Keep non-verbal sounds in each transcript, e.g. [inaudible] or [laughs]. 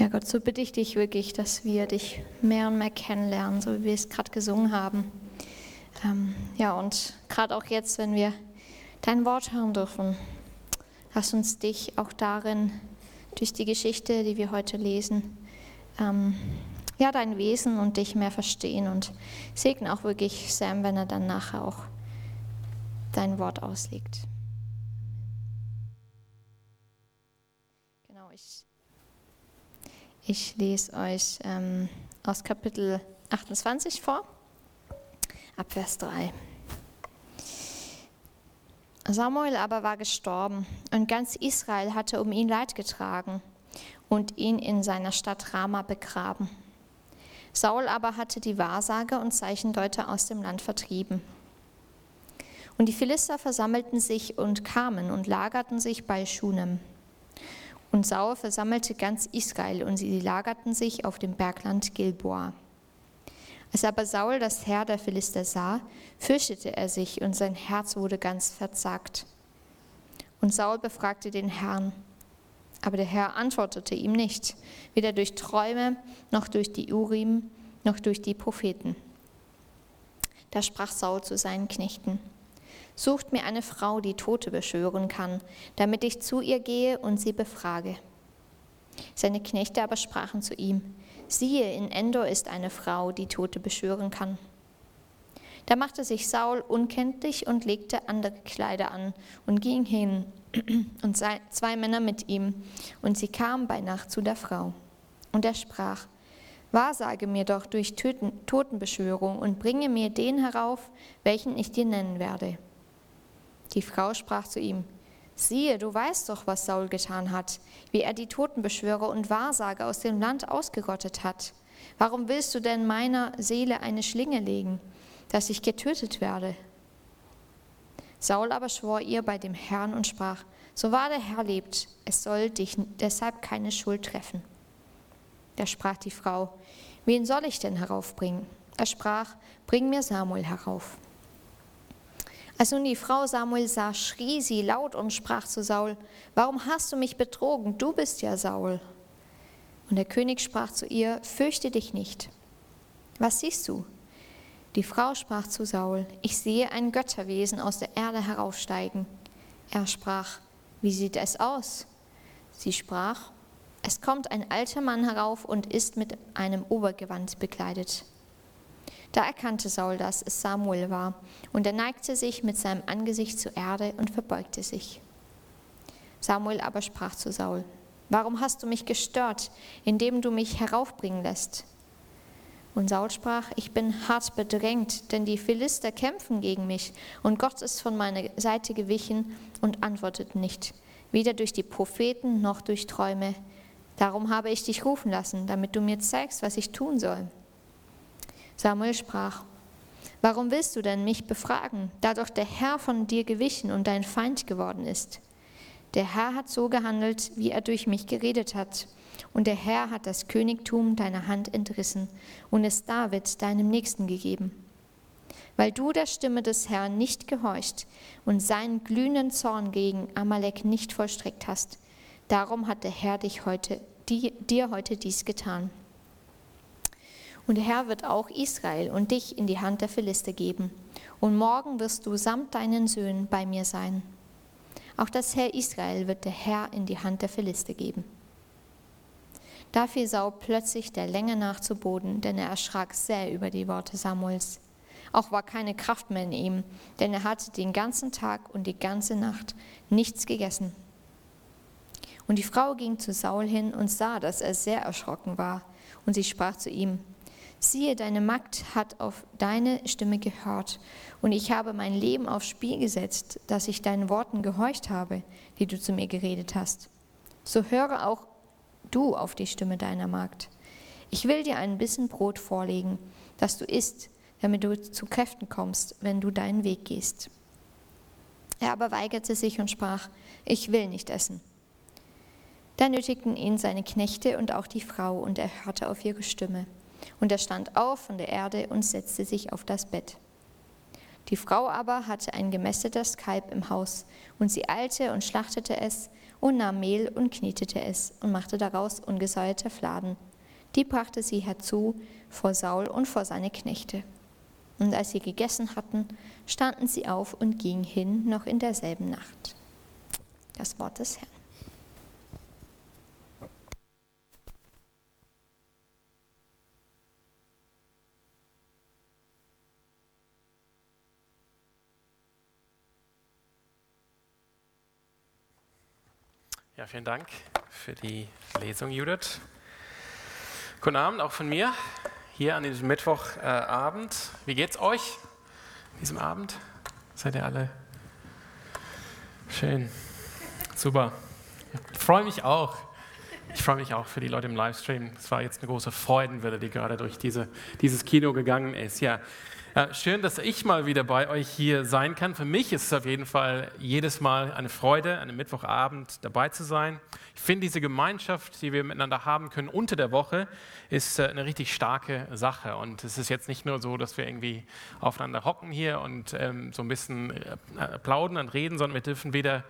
Ja, Gott, so bitte ich dich wirklich, dass wir dich mehr und mehr kennenlernen, so wie wir es gerade gesungen haben. Ähm, ja, und gerade auch jetzt, wenn wir dein Wort hören dürfen, lass uns dich auch darin, durch die Geschichte, die wir heute lesen, ähm, ja, dein Wesen und dich mehr verstehen und segne auch wirklich Sam, wenn er dann nachher auch dein Wort auslegt. Genau, ich, ich lese euch ähm, aus Kapitel 28 vor, ab Vers 3. Samuel aber war gestorben und ganz Israel hatte um ihn Leid getragen und ihn in seiner Stadt Rama begraben. Saul aber hatte die Wahrsager und Zeichendeuter aus dem Land vertrieben. Und die Philister versammelten sich und kamen und lagerten sich bei Schunem. Und Saul versammelte ganz Israel und sie lagerten sich auf dem Bergland Gilboa. Als aber Saul das Heer der Philister sah, fürchtete er sich und sein Herz wurde ganz verzagt. Und Saul befragte den Herrn. Aber der Herr antwortete ihm nicht, weder durch Träume noch durch die Urim noch durch die Propheten. Da sprach Saul zu seinen Knechten, Sucht mir eine Frau, die Tote beschwören kann, damit ich zu ihr gehe und sie befrage. Seine Knechte aber sprachen zu ihm, siehe, in Endor ist eine Frau, die Tote beschwören kann. Da machte sich Saul unkenntlich und legte andere Kleider an und ging hin [clears throat] und zwei Männer mit ihm, und sie kamen bei Nacht zu der Frau. Und er sprach, Wahrsage mir doch durch Totenbeschwörung und bringe mir den herauf, welchen ich dir nennen werde. Die Frau sprach zu ihm, siehe, du weißt doch, was Saul getan hat, wie er die Totenbeschwörer und Wahrsager aus dem Land ausgerottet hat. Warum willst du denn meiner Seele eine Schlinge legen, dass ich getötet werde? Saul aber schwor ihr bei dem Herrn und sprach, so wahr der Herr lebt, es soll dich deshalb keine Schuld treffen. Da sprach die Frau, wen soll ich denn heraufbringen? Er sprach, bring mir Samuel herauf. Als nun die Frau Samuel sah, schrie sie laut und sprach zu Saul, warum hast du mich betrogen? Du bist ja Saul. Und der König sprach zu ihr, fürchte dich nicht. Was siehst du? Die Frau sprach zu Saul, ich sehe ein Götterwesen aus der Erde heraufsteigen. Er sprach, wie sieht es aus? Sie sprach, es kommt ein alter Mann herauf und ist mit einem Obergewand bekleidet. Da erkannte Saul, dass es Samuel war, und er neigte sich mit seinem Angesicht zur Erde und verbeugte sich. Samuel aber sprach zu Saul, Warum hast du mich gestört, indem du mich heraufbringen lässt? Und Saul sprach, ich bin hart bedrängt, denn die Philister kämpfen gegen mich, und Gott ist von meiner Seite gewichen und antwortet nicht, weder durch die Propheten noch durch Träume. Darum habe ich dich rufen lassen, damit du mir zeigst, was ich tun soll. Samuel sprach, Warum willst du denn mich befragen, da doch der Herr von dir gewichen und dein Feind geworden ist? Der Herr hat so gehandelt, wie er durch mich geredet hat. Und der Herr hat das Königtum deiner Hand entrissen und es David, deinem Nächsten, gegeben. Weil du der Stimme des Herrn nicht gehorcht und seinen glühenden Zorn gegen Amalek nicht vollstreckt hast, darum hat der Herr dich heute, dir heute dies getan. Und der Herr wird auch Israel und dich in die Hand der Philister geben. Und morgen wirst du samt deinen Söhnen bei mir sein. Auch das Herr Israel wird der Herr in die Hand der Philister geben. Da fiel Saul plötzlich der Länge nach zu Boden, denn er erschrak sehr über die Worte Samuels. Auch war keine Kraft mehr in ihm, denn er hatte den ganzen Tag und die ganze Nacht nichts gegessen. Und die Frau ging zu Saul hin und sah, dass er sehr erschrocken war. Und sie sprach zu ihm, siehe, deine Magd hat auf deine Stimme gehört, und ich habe mein Leben aufs Spiel gesetzt, dass ich deinen Worten gehorcht habe, die du zu mir geredet hast. So höre auch du auf die Stimme deiner Magd. Ich will dir ein bisschen Brot vorlegen, das du isst, damit du zu Kräften kommst, wenn du deinen Weg gehst. Er aber weigerte sich und sprach, ich will nicht essen. Da nötigten ihn seine Knechte und auch die Frau, und er hörte auf ihre Stimme. Und er stand auf von der Erde und setzte sich auf das Bett. Die Frau aber hatte ein gemästetes Kalb im Haus, und sie eilte und schlachtete es und nahm Mehl und knietete es und machte daraus ungesäuerte Fladen. Die brachte sie herzu vor Saul und vor seine Knechte. Und als sie gegessen hatten, standen sie auf und gingen hin noch in derselben Nacht. Das Wort des Herrn. Ja, vielen Dank für die Lesung, Judith. Guten Abend auch von mir hier an diesem Mittwochabend. Äh, Wie geht's euch diesem Abend? Seid ihr alle schön? Super. Ich freue mich auch. Ich freue mich auch für die Leute im Livestream. Es war jetzt eine große Freudenwelle, die gerade durch diese, dieses Kino gegangen ist. Ja, äh, schön, dass ich mal wieder bei euch hier sein kann. Für mich ist es auf jeden Fall jedes Mal eine Freude, an einem Mittwochabend dabei zu sein. Ich finde, diese Gemeinschaft, die wir miteinander haben können unter der Woche, ist äh, eine richtig starke Sache. Und es ist jetzt nicht nur so, dass wir irgendwie aufeinander hocken hier und ähm, so ein bisschen äh, plaudern und reden, sondern wir dürfen wieder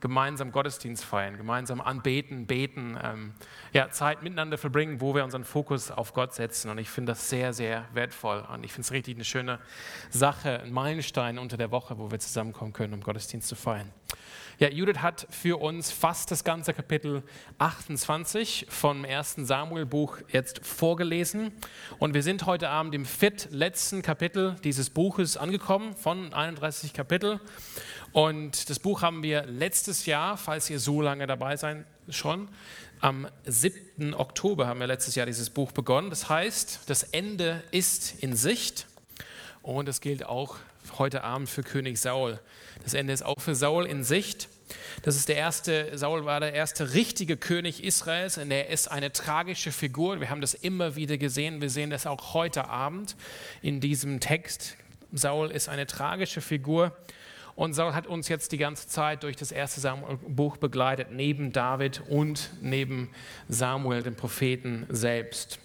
gemeinsam Gottesdienst feiern, gemeinsam anbeten, beten, ähm, ja, Zeit miteinander verbringen, wo wir unseren Fokus auf Gott setzen. Und ich finde das sehr, sehr wertvoll. Und ich finde es richtig eine schöne Sache, ein Meilenstein unter der Woche, wo wir zusammenkommen können, um Gottesdienst zu feiern. Ja, Judith hat für uns fast das ganze Kapitel 28 vom ersten Samuel-Buch jetzt vorgelesen. Und wir sind heute Abend im viertletzten Kapitel dieses Buches angekommen, von 31 Kapitel. Und das Buch haben wir letztes Jahr, falls ihr so lange dabei seid, schon, am 7. Oktober haben wir letztes Jahr dieses Buch begonnen. Das heißt, das Ende ist in Sicht. Und das gilt auch heute Abend für König Saul. Das Ende ist auch für Saul in Sicht. Das ist der erste, Saul war der erste richtige König Israels und er ist eine tragische Figur. Wir haben das immer wieder gesehen. Wir sehen das auch heute Abend in diesem Text. Saul ist eine tragische Figur. Und Saul hat uns jetzt die ganze Zeit durch das erste Samuel-Buch begleitet, neben David und neben Samuel, dem Propheten selbst.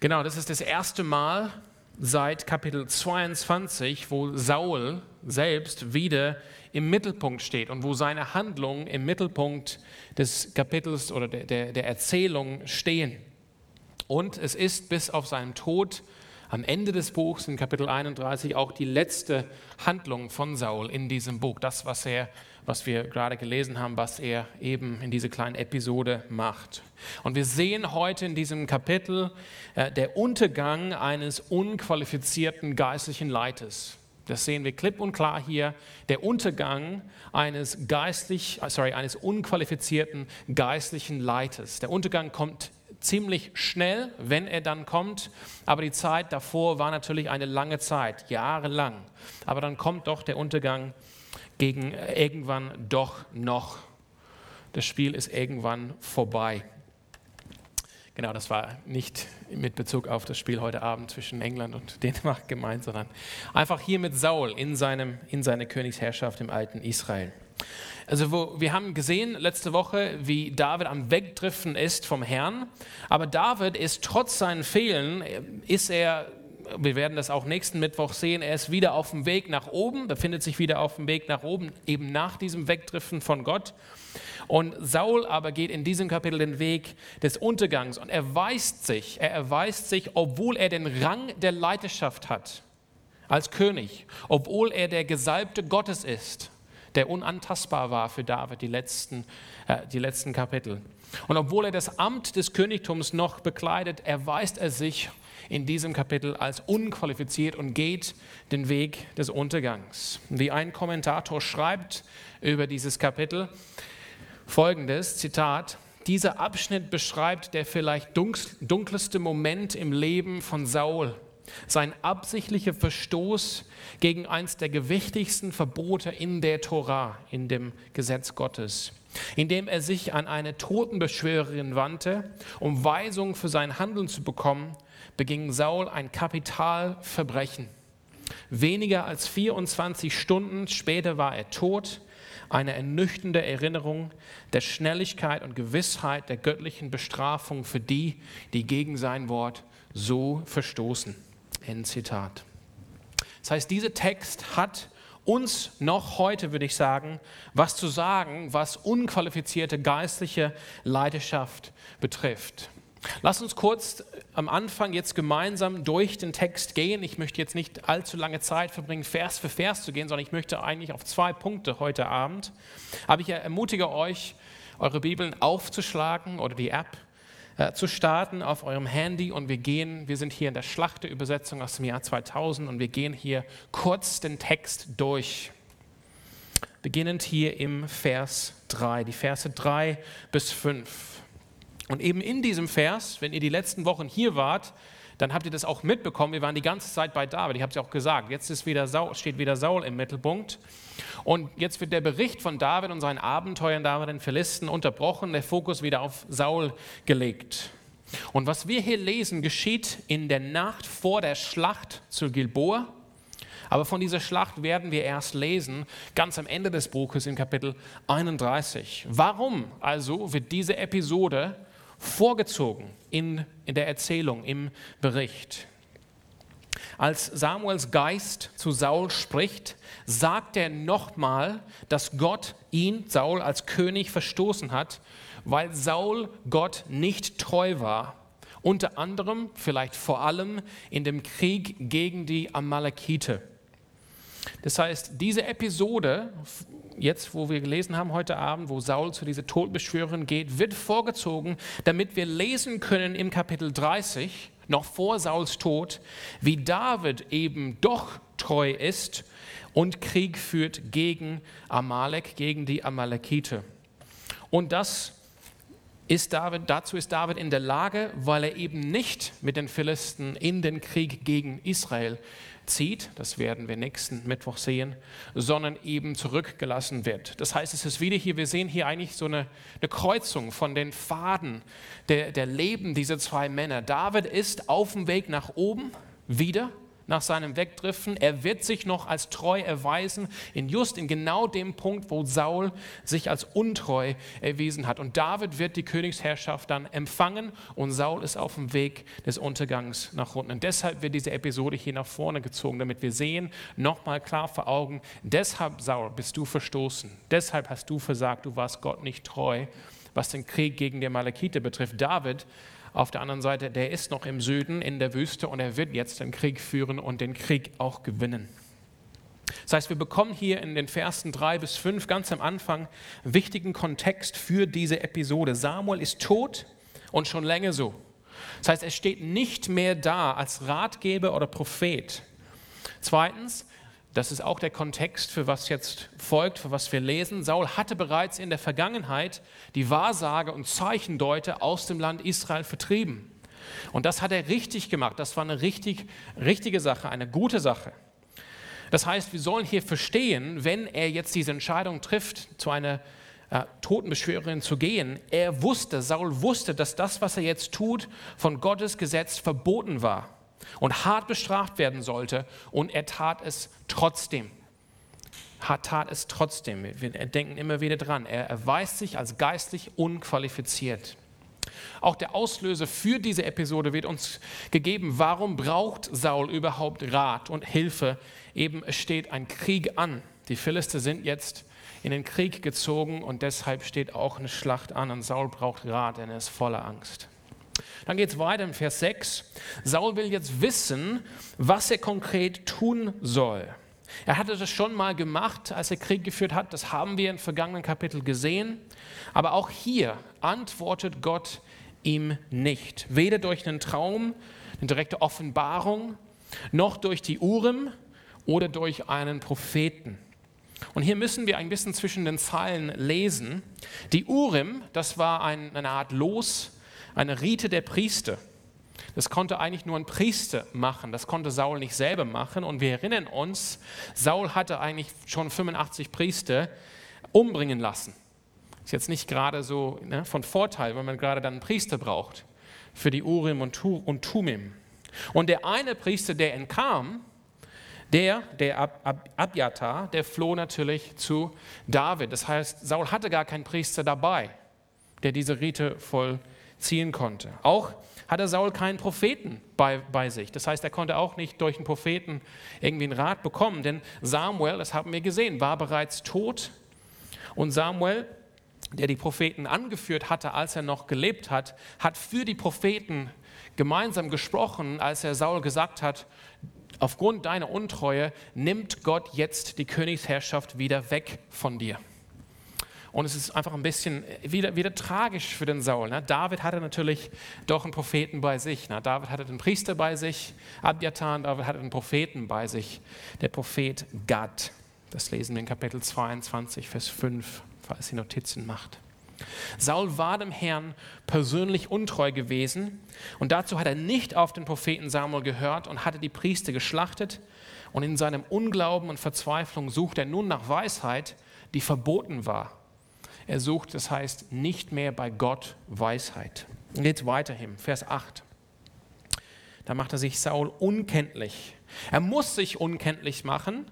Genau, das ist das erste Mal, seit Kapitel 22, wo Saul selbst wieder im Mittelpunkt steht und wo seine Handlungen im Mittelpunkt des Kapitels oder der, der, der Erzählung stehen. Und es ist bis auf seinen Tod am Ende des Buchs in Kapitel 31 auch die letzte Handlung von Saul in diesem Buch. Das, was er was wir gerade gelesen haben, was er eben in dieser kleinen Episode macht. Und wir sehen heute in diesem Kapitel äh, der Untergang eines unqualifizierten geistlichen Leiters. Das sehen wir klipp und klar hier. Der Untergang eines geistlich, äh, sorry, eines unqualifizierten geistlichen Leiters. Der Untergang kommt ziemlich schnell, wenn er dann kommt. Aber die Zeit davor war natürlich eine lange Zeit, jahrelang. Aber dann kommt doch der Untergang gegen irgendwann doch noch. Das Spiel ist irgendwann vorbei. Genau, das war nicht mit Bezug auf das Spiel heute Abend zwischen England und Dänemark gemeint, sondern einfach hier mit Saul in, seinem, in seiner Königsherrschaft im alten Israel. Also wo, wir haben gesehen letzte Woche, wie David am Wegdriften ist vom Herrn, aber David ist trotz seinen Fehlern, ist er wir werden das auch nächsten Mittwoch sehen, er ist wieder auf dem Weg nach oben, befindet sich wieder auf dem Weg nach oben, eben nach diesem Wegdriften von Gott. Und Saul aber geht in diesem Kapitel den Weg des Untergangs und erweist sich, er erweist sich, obwohl er den Rang der Leiterschaft hat als König, obwohl er der Gesalbte Gottes ist, der unantastbar war für David die letzten, äh, die letzten Kapitel. Und obwohl er das Amt des Königtums noch bekleidet, erweist er sich in diesem Kapitel als unqualifiziert und geht den Weg des Untergangs. Wie ein Kommentator schreibt über dieses Kapitel folgendes, Zitat, dieser Abschnitt beschreibt der vielleicht dunkelste Moment im Leben von Saul, sein absichtlicher Verstoß gegen eins der gewichtigsten Verbote in der Tora, in dem Gesetz Gottes, indem er sich an eine Totenbeschwörerin wandte, um Weisung für sein Handeln zu bekommen beging Saul ein Kapitalverbrechen. Weniger als 24 Stunden später war er tot. Eine ernüchternde Erinnerung der Schnelligkeit und Gewissheit der göttlichen Bestrafung für die, die gegen sein Wort so verstoßen. End Zitat. Das heißt, dieser Text hat uns noch heute, würde ich sagen, was zu sagen, was unqualifizierte geistliche Leidenschaft betrifft. Lass uns kurz am Anfang jetzt gemeinsam durch den Text gehen. Ich möchte jetzt nicht allzu lange Zeit verbringen, Vers für Vers zu gehen, sondern ich möchte eigentlich auf zwei Punkte heute Abend. Aber ich ermutige euch, eure Bibeln aufzuschlagen oder die App äh, zu starten auf eurem Handy und wir gehen, wir sind hier in der Schlachte-Übersetzung aus dem Jahr 2000 und wir gehen hier kurz den Text durch. Beginnend hier im Vers 3, die Verse 3 bis 5. Und eben in diesem Vers, wenn ihr die letzten Wochen hier wart, dann habt ihr das auch mitbekommen. Wir waren die ganze Zeit bei David. Ich habe es ja auch gesagt. Jetzt wieder Saul, steht wieder Saul im Mittelpunkt. Und jetzt wird der Bericht von David und seinen Abenteuern da mit den Philisten unterbrochen, der Fokus wieder auf Saul gelegt. Und was wir hier lesen, geschieht in der Nacht vor der Schlacht zu Gilboa. Aber von dieser Schlacht werden wir erst lesen, ganz am Ende des Buches in Kapitel 31. Warum also wird diese Episode vorgezogen in, in der Erzählung, im Bericht? Als Samuels Geist zu Saul spricht, sagt er nochmal, dass Gott ihn, Saul, als König verstoßen hat, weil Saul Gott nicht treu war. Unter anderem, vielleicht vor allem, in dem Krieg gegen die Amalekite. Das heißt, diese Episode, jetzt wo wir gelesen haben heute Abend, wo Saul zu dieser Todbeschwörerin geht, wird vorgezogen, damit wir lesen können im Kapitel 30, noch vor Sauls Tod, wie David eben doch treu ist und Krieg führt gegen Amalek, gegen die Amalekite. Und das ist David, dazu ist David in der Lage, weil er eben nicht mit den Philisten in den Krieg gegen Israel zieht, das werden wir nächsten Mittwoch sehen, sondern eben zurückgelassen wird. Das heißt, es ist wieder hier, wir sehen hier eigentlich so eine, eine Kreuzung von den Faden der, der Leben dieser zwei Männer. David ist auf dem Weg nach oben wieder nach seinem Wegdriften. Er wird sich noch als treu erweisen, in just in genau dem Punkt, wo Saul sich als untreu erwiesen hat. Und David wird die Königsherrschaft dann empfangen und Saul ist auf dem Weg des Untergangs nach unten. Und deshalb wird diese Episode hier nach vorne gezogen, damit wir sehen, nochmal klar vor Augen, deshalb Saul bist du verstoßen, deshalb hast du versagt, du warst Gott nicht treu was den Krieg gegen die Malakite betrifft. David auf der anderen Seite, der ist noch im Süden in der Wüste und er wird jetzt den Krieg führen und den Krieg auch gewinnen. Das heißt, wir bekommen hier in den Versen 3 bis 5 ganz am Anfang wichtigen Kontext für diese Episode. Samuel ist tot und schon länger so. Das heißt, er steht nicht mehr da als Ratgeber oder Prophet. Zweitens, das ist auch der Kontext, für was jetzt folgt, für was wir lesen. Saul hatte bereits in der Vergangenheit die Wahrsage und Zeichendeute aus dem Land Israel vertrieben. Und das hat er richtig gemacht. Das war eine richtig, richtige Sache, eine gute Sache. Das heißt, wir sollen hier verstehen, wenn er jetzt diese Entscheidung trifft, zu einer äh, Totenbeschwörerin zu gehen, er wusste, Saul wusste, dass das, was er jetzt tut, von Gottes Gesetz verboten war und hart bestraft werden sollte. Und er tat es trotzdem. Hat tat es trotzdem. Wir denken immer wieder dran. Er erweist sich als geistlich unqualifiziert. Auch der Auslöser für diese Episode wird uns gegeben. Warum braucht Saul überhaupt Rat und Hilfe? Eben steht ein Krieg an. Die Philister sind jetzt in den Krieg gezogen und deshalb steht auch eine Schlacht an und Saul braucht Rat, denn er ist voller Angst. Dann geht es weiter im Vers 6. Saul will jetzt wissen, was er konkret tun soll. Er hatte das schon mal gemacht, als er Krieg geführt hat. Das haben wir im vergangenen Kapitel gesehen. Aber auch hier antwortet Gott ihm nicht. Weder durch einen Traum, eine direkte Offenbarung, noch durch die Urim oder durch einen Propheten. Und hier müssen wir ein bisschen zwischen den Zeilen lesen. Die Urim, das war eine Art Los, eine Rite der Priester. Das konnte eigentlich nur ein Priester machen. Das konnte Saul nicht selber machen. Und wir erinnern uns, Saul hatte eigentlich schon 85 Priester umbringen lassen. Ist jetzt nicht gerade so ne, von Vorteil, wenn man gerade dann einen Priester braucht für die Urim und, Tumim. Und der eine Priester, der entkam, der, der Ab, Ab, Abjatar, der floh natürlich zu David. Das heißt, Saul hatte gar keinen Priester dabei, der diese Rite voll ziehen konnte. Auch hatte Saul keinen Propheten bei, bei sich. Das heißt, er konnte auch nicht durch einen Propheten irgendwie einen Rat bekommen, denn Samuel, das haben wir gesehen, war bereits tot. Und Samuel, der die Propheten angeführt hatte, als er noch gelebt hat, hat für die Propheten gemeinsam gesprochen, als er Saul gesagt hat, aufgrund deiner Untreue nimmt Gott jetzt die Königsherrschaft wieder weg von dir. Und es ist einfach ein bisschen wieder, wieder tragisch für den Saul. Ne? David hatte natürlich doch einen Propheten bei sich. Ne? David hatte den Priester bei sich, Abjatan, David hatte einen Propheten bei sich, der Prophet Gad. Das lesen wir in Kapitel 22, Vers 5, falls ihr Notizen macht. Saul war dem Herrn persönlich untreu gewesen und dazu hat er nicht auf den Propheten Samuel gehört und hatte die Priester geschlachtet und in seinem Unglauben und Verzweiflung sucht er nun nach Weisheit, die verboten war. Er sucht, das heißt, nicht mehr bei Gott Weisheit. Geht weiterhin, Vers 8. Da macht er sich Saul unkenntlich. Er muss sich unkenntlich machen,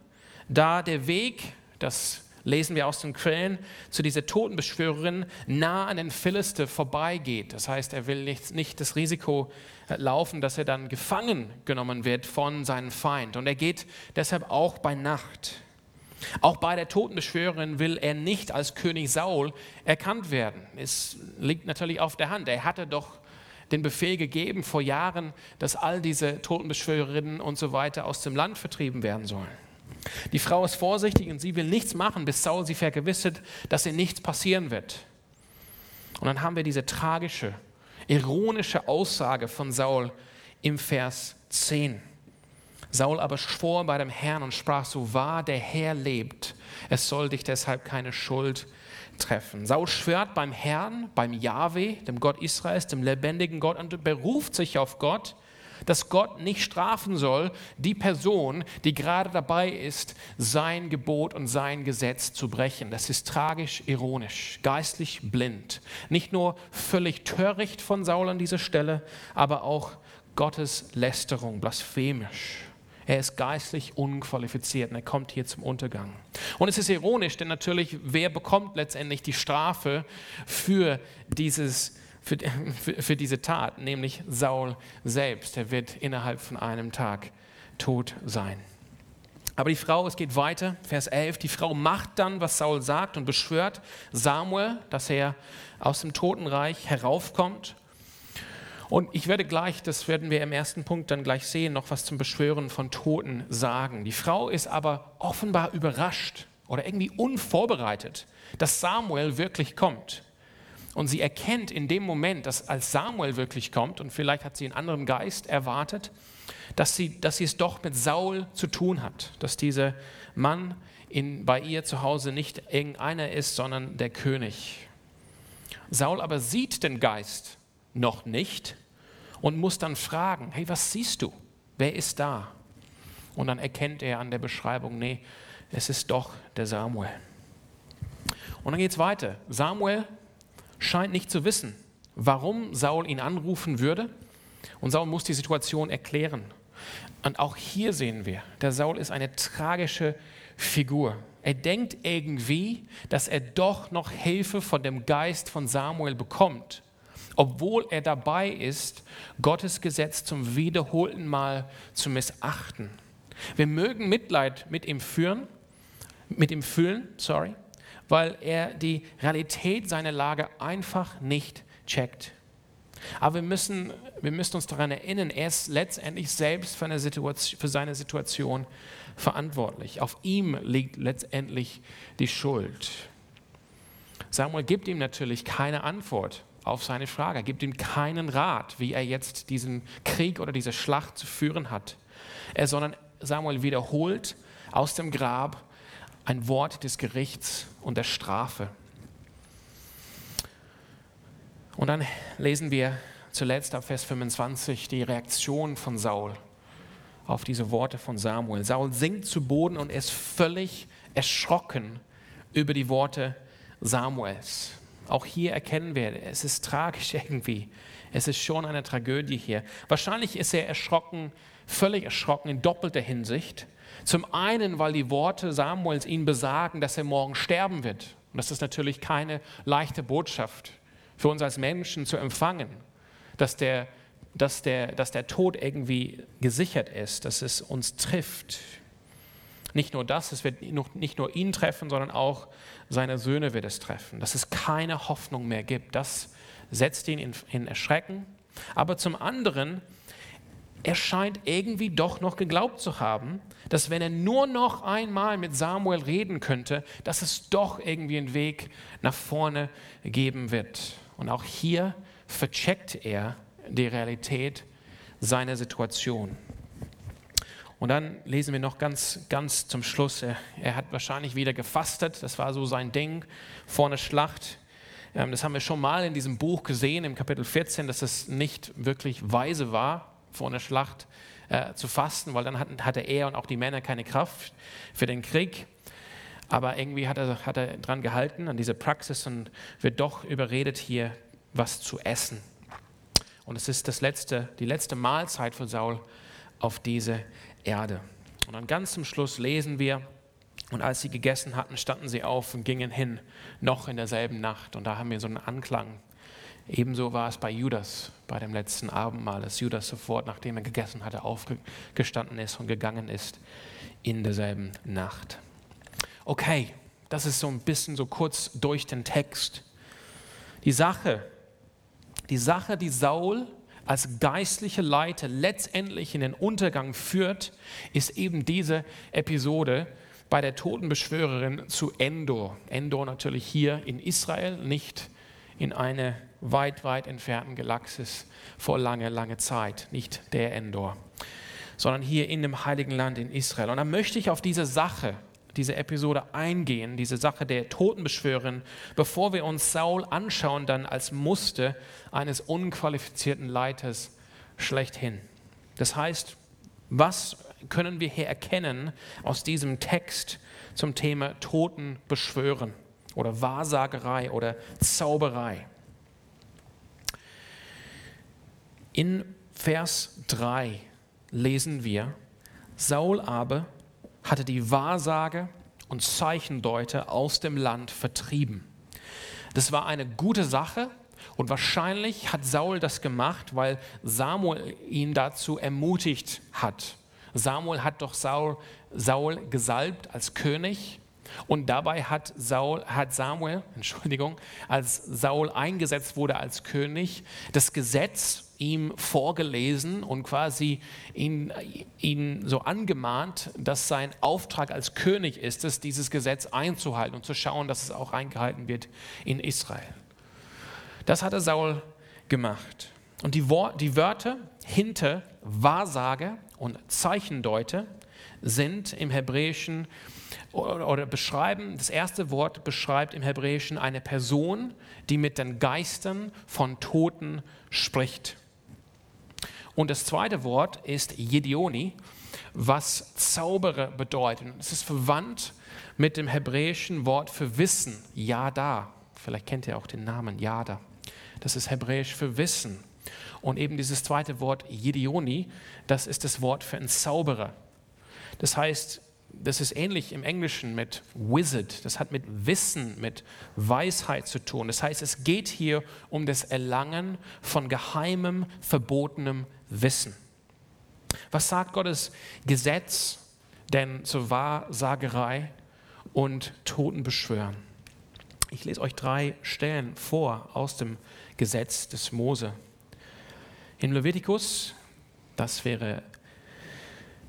da der Weg, das lesen wir aus den Quellen, zu dieser Totenbeschwörerin nah an den Philister vorbeigeht. Das heißt, er will nicht, nicht das Risiko laufen, dass er dann gefangen genommen wird von seinem Feind. Und er geht deshalb auch bei Nacht. Auch bei der Totenbeschwörerin will er nicht als König Saul erkannt werden. Es liegt natürlich auf der Hand. Er hatte doch den Befehl gegeben vor Jahren, dass all diese Totenbeschwörerinnen und so weiter aus dem Land vertrieben werden sollen. Die Frau ist vorsichtig und sie will nichts machen, bis Saul sie vergewissert, dass ihr nichts passieren wird. Und dann haben wir diese tragische, ironische Aussage von Saul im Vers 10. Saul aber schwor bei dem Herrn und sprach, so wahr der Herr lebt, es soll dich deshalb keine Schuld treffen. Saul schwört beim Herrn, beim Yahweh, dem Gott Israels, dem lebendigen Gott und beruft sich auf Gott, dass Gott nicht strafen soll die Person, die gerade dabei ist, sein Gebot und sein Gesetz zu brechen. Das ist tragisch ironisch, geistlich blind. Nicht nur völlig töricht von Saul an dieser Stelle, aber auch Gottes Lästerung, blasphemisch. Er ist geistlich unqualifiziert und er kommt hier zum Untergang. Und es ist ironisch, denn natürlich, wer bekommt letztendlich die Strafe für, dieses, für, für, für diese Tat? Nämlich Saul selbst. Er wird innerhalb von einem Tag tot sein. Aber die Frau, es geht weiter, Vers 11, die Frau macht dann, was Saul sagt und beschwört Samuel, dass er aus dem Totenreich heraufkommt und ich werde gleich, das werden wir im ersten Punkt dann gleich sehen, noch was zum Beschwören von Toten sagen. Die Frau ist aber offenbar überrascht oder irgendwie unvorbereitet, dass Samuel wirklich kommt. Und sie erkennt in dem Moment, dass als Samuel wirklich kommt, und vielleicht hat sie einen anderen Geist erwartet, dass sie, dass sie es doch mit Saul zu tun hat, dass dieser Mann in, bei ihr zu Hause nicht irgendeiner ist, sondern der König. Saul aber sieht den Geist noch nicht und muss dann fragen, hey, was siehst du? Wer ist da? Und dann erkennt er an der Beschreibung, nee, es ist doch der Samuel. Und dann geht es weiter. Samuel scheint nicht zu wissen, warum Saul ihn anrufen würde. Und Saul muss die Situation erklären. Und auch hier sehen wir, der Saul ist eine tragische Figur. Er denkt irgendwie, dass er doch noch Hilfe von dem Geist von Samuel bekommt obwohl er dabei ist, Gottes Gesetz zum wiederholten Mal zu missachten. Wir mögen Mitleid mit ihm führen, mit ihm fühlen, sorry, weil er die Realität seiner Lage einfach nicht checkt. Aber wir müssen, wir müssen uns daran erinnern, er ist letztendlich selbst für, für seine Situation verantwortlich. Auf ihm liegt letztendlich die Schuld. Samuel gibt ihm natürlich keine Antwort auf seine Frage. Er gibt ihm keinen Rat, wie er jetzt diesen Krieg oder diese Schlacht zu führen hat, er, sondern Samuel wiederholt aus dem Grab ein Wort des Gerichts und der Strafe. Und dann lesen wir zuletzt ab Vers 25 die Reaktion von Saul auf diese Worte von Samuel. Saul sinkt zu Boden und ist völlig erschrocken über die Worte Samuels. Auch hier erkennen wir, es ist tragisch [laughs] irgendwie. Es ist schon eine Tragödie hier. Wahrscheinlich ist er erschrocken, völlig erschrocken in doppelter Hinsicht. Zum einen, weil die Worte Samuels ihn besagen, dass er morgen sterben wird. Und das ist natürlich keine leichte Botschaft für uns als Menschen zu empfangen, dass der, dass der, dass der Tod irgendwie gesichert ist, dass es uns trifft. Nicht nur das, es wird nicht nur ihn treffen, sondern auch seine Söhne wird es treffen, dass es keine Hoffnung mehr gibt. Das setzt ihn in, Erschrecken. Aber zum anderen, er scheint irgendwie doch noch geglaubt zu haben, dass wenn er nur noch einmal mit Samuel reden könnte, dass es doch irgendwie einen Weg nach vorne geben wird. Und auch hier vercheckt er die Realität seiner Situation. Und dann lesen wir noch ganz, ganz zum Schluss, er, er hat wahrscheinlich wieder gefastet, das war so sein Ding vor einer Schlacht. Ähm, das haben wir schon mal in diesem Buch gesehen, im Kapitel 14, dass es nicht wirklich weise war, vor einer Schlacht äh, zu fasten, weil dann hatte er und auch die Männer keine Kraft für den Krieg. Aber irgendwie hat er, hat er dran gehalten, an diese Praxis und wird doch überredet, hier was zu essen. Und es ist das letzte, die letzte Mahlzeit für Saul auf diese Erde. Und dann ganz zum Schluss lesen wir, und als sie gegessen hatten, standen sie auf und gingen hin, noch in derselben Nacht. Und da haben wir so einen Anklang. Ebenso war es bei Judas, bei dem letzten Abendmahl, dass Judas sofort, nachdem er gegessen hatte, aufgestanden ist und gegangen ist in derselben Nacht. Okay, das ist so ein bisschen so kurz durch den Text. Die Sache, die Sache, die Saul als geistliche Leiter letztendlich in den Untergang führt, ist eben diese Episode, bei der Totenbeschwörerin zu Endor. Endor natürlich hier in Israel, nicht in einer weit, weit entfernten Galaxis vor langer, langer Zeit, nicht der Endor, sondern hier in dem heiligen Land in Israel. Und dann möchte ich auf diese Sache, diese Episode eingehen, diese Sache der Totenbeschwörerin, bevor wir uns Saul anschauen, dann als Muster eines unqualifizierten Leiters schlechthin. Das heißt, was können wir hier erkennen aus diesem Text zum Thema Toten beschwören oder Wahrsagerei oder Zauberei. In Vers 3 lesen wir, Saul aber hatte die Wahrsage und Zeichendeuter aus dem Land vertrieben. Das war eine gute Sache und wahrscheinlich hat Saul das gemacht, weil Samuel ihn dazu ermutigt hat. Samuel hat doch Saul, Saul gesalbt als König und dabei hat, Saul, hat Samuel, [laughs] Entschuldigung, als Saul eingesetzt wurde als König, das Gesetz ihm vorgelesen und quasi ihn, ihn so angemahnt, dass sein Auftrag als König ist es, dieses Gesetz einzuhalten und zu schauen, dass es auch eingehalten wird in Israel. Das hatte Saul gemacht. Und die, Wort, die Wörter hinter Wahrsage und Zeichendeute sind im Hebräischen oder beschreiben, das erste Wort beschreibt im Hebräischen eine Person, die mit den Geistern von Toten spricht. Und das zweite Wort ist Jedioni, was Zauberer bedeutet. Es ist verwandt mit dem hebräischen Wort für Wissen, Yada. Vielleicht kennt ihr auch den Namen Yada. Das ist hebräisch für Wissen. Und eben dieses zweite Wort Jedioni, das ist das Wort für einen Zauberer. Das heißt, das ist ähnlich im Englischen mit Wizard. Das hat mit Wissen, mit Weisheit zu tun. Das heißt, es geht hier um das Erlangen von geheimem, verbotenem Wissen. Was sagt Gottes Gesetz denn zur Wahrsagerei und Totenbeschwören? Ich lese euch drei Stellen vor aus dem Gesetz des Mose. In Levitikus, das wäre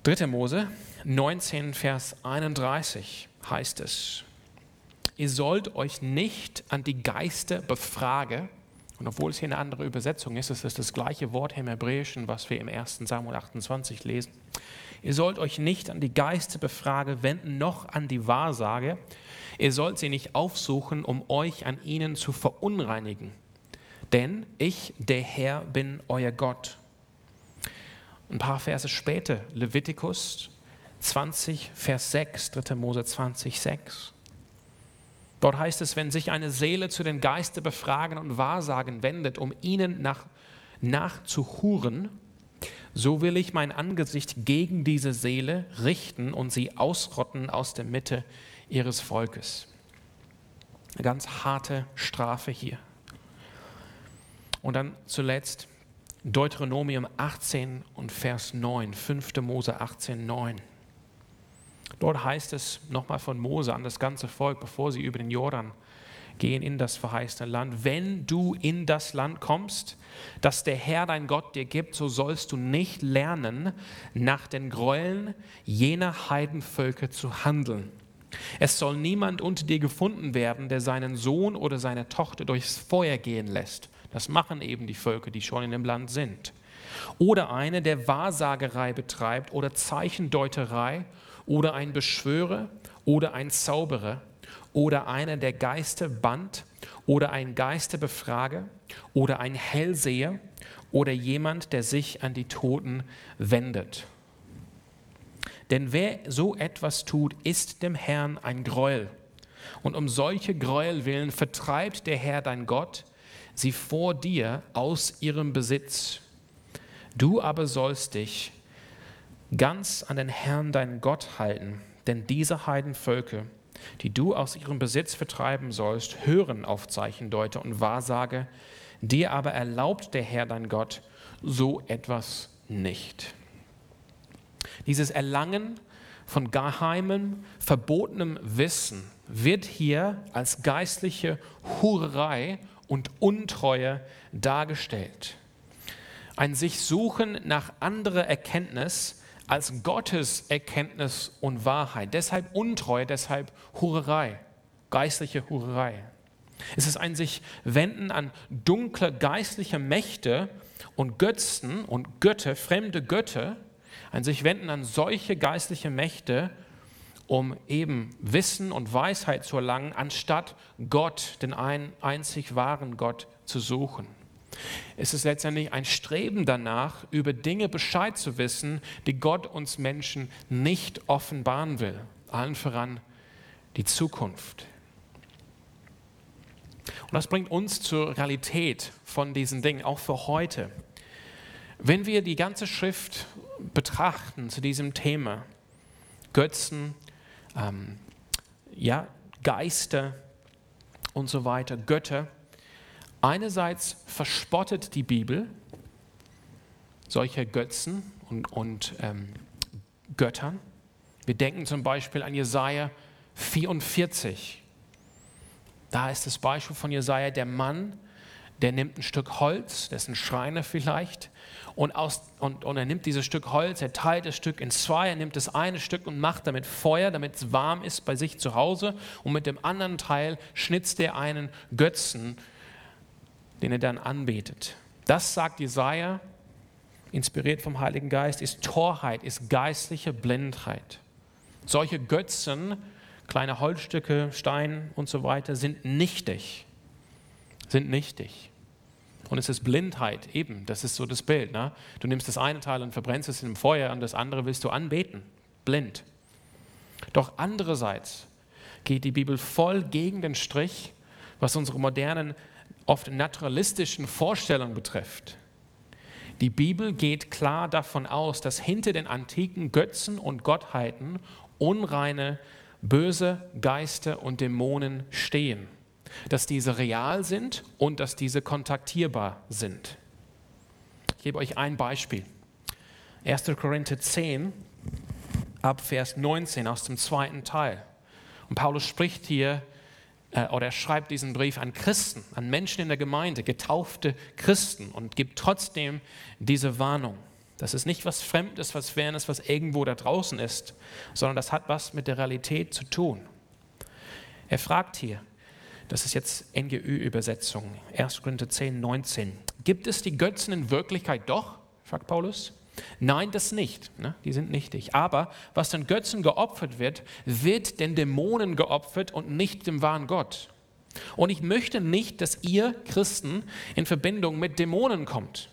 3. Mose 19, Vers 31 heißt es, ihr sollt euch nicht an die Geister befragen, und obwohl es hier eine andere Übersetzung ist, ist es das gleiche Wort im Hebräischen, was wir im 1. Samuel 28 lesen. Ihr sollt euch nicht an die Geister befragen wenden, noch an die Wahrsage. Ihr sollt sie nicht aufsuchen, um euch an ihnen zu verunreinigen denn ich, der Herr, bin euer Gott. Ein paar Verse später, Levitikus 20, Vers 6, 3. Mose 20, 6. Dort heißt es, wenn sich eine Seele zu den Geistern befragen und Wahrsagen wendet, um ihnen nach, nachzuhuren, so will ich mein Angesicht gegen diese Seele richten und sie ausrotten aus der Mitte ihres Volkes. Eine ganz harte Strafe hier. Und dann zuletzt Deuteronomium 18 und Vers 9, 5. Mose 18, 9. Dort heißt es nochmal von Mose an das ganze Volk, bevor sie über den Jordan gehen in das verheißene Land. Wenn du in das Land kommst, das der Herr dein Gott dir gibt, so sollst du nicht lernen, nach den Gräueln jener Heidenvölker zu handeln. Es soll niemand unter dir gefunden werden, der seinen Sohn oder seine Tochter durchs Feuer gehen lässt. Das machen eben die Völker, die schon in dem Land sind. Oder eine, der Wahrsagerei betreibt oder Zeichendeuterei oder ein Beschwörer oder ein Zauberer oder einer, der Geister band oder ein Geisterbefrager oder ein Hellseher oder jemand, der sich an die Toten wendet. Denn wer so etwas tut, ist dem Herrn ein Gräuel. Und um solche Gräuel willen vertreibt der Herr dein Gott sie vor dir aus ihrem Besitz. Du aber sollst dich ganz an den Herrn deinen Gott halten, denn diese Heidenvölker, die du aus ihrem Besitz vertreiben sollst, hören auf Zeichendeuter und Wahrsage, dir aber erlaubt der Herr dein Gott so etwas nicht. Dieses Erlangen von geheimem, verbotenem Wissen wird hier als geistliche Hurerei und Untreue dargestellt. Ein sich suchen nach anderer Erkenntnis als Gottes Erkenntnis und Wahrheit. Deshalb Untreue, deshalb Hurerei, geistliche Hurerei. Es ist ein sich wenden an dunkle geistliche Mächte und Götzen und Götter, fremde Götter, ein sich wenden an solche geistliche Mächte, um eben Wissen und Weisheit zu erlangen, anstatt Gott, den einen einzig wahren Gott, zu suchen. Es ist letztendlich ein Streben danach, über Dinge Bescheid zu wissen, die Gott uns Menschen nicht offenbaren will. Allen voran die Zukunft. Und das bringt uns zur Realität von diesen Dingen, auch für heute. Wenn wir die ganze Schrift betrachten zu diesem Thema, Götzen, ähm, ja, Geister und so weiter, Götter, einerseits verspottet die Bibel solche Götzen und, und ähm, Göttern. Wir denken zum Beispiel an Jesaja 44. Da ist das Beispiel von Jesaja, der Mann, der nimmt ein Stück Holz, ein Schreiner vielleicht, und, aus, und, und er nimmt dieses Stück Holz, er teilt das Stück in zwei, er nimmt das eine Stück und macht damit Feuer, damit es warm ist bei sich zu Hause, und mit dem anderen Teil schnitzt er einen Götzen, den er dann anbetet. Das sagt Jesaja, inspiriert vom Heiligen Geist, ist Torheit, ist geistliche Blindheit. Solche Götzen, kleine Holzstücke, Stein und so weiter, sind nichtig. Sind nichtig. Und es ist Blindheit, eben, das ist so das Bild. Ne? Du nimmst das eine Teil und verbrennst es im Feuer und das andere willst du anbeten. Blind. Doch andererseits geht die Bibel voll gegen den Strich, was unsere modernen, oft naturalistischen Vorstellungen betrifft. Die Bibel geht klar davon aus, dass hinter den antiken Götzen und Gottheiten unreine, böse Geister und Dämonen stehen dass diese real sind und dass diese kontaktierbar sind. Ich gebe euch ein Beispiel. 1. Korinther 10, ab Vers 19 aus dem zweiten Teil. Und Paulus spricht hier äh, oder er schreibt diesen Brief an Christen, an Menschen in der Gemeinde, getaufte Christen und gibt trotzdem diese Warnung. Das ist nicht was Fremdes, was Fernes, was irgendwo da draußen ist, sondern das hat was mit der Realität zu tun. Er fragt hier, das ist jetzt NGÜ-Übersetzung, 1. Korinther 10, 19. Gibt es die Götzen in Wirklichkeit doch? fragt Paulus. Nein, das nicht. Ne? Die sind nichtig. Aber was den Götzen geopfert wird, wird den Dämonen geopfert und nicht dem wahren Gott. Und ich möchte nicht, dass ihr Christen in Verbindung mit Dämonen kommt.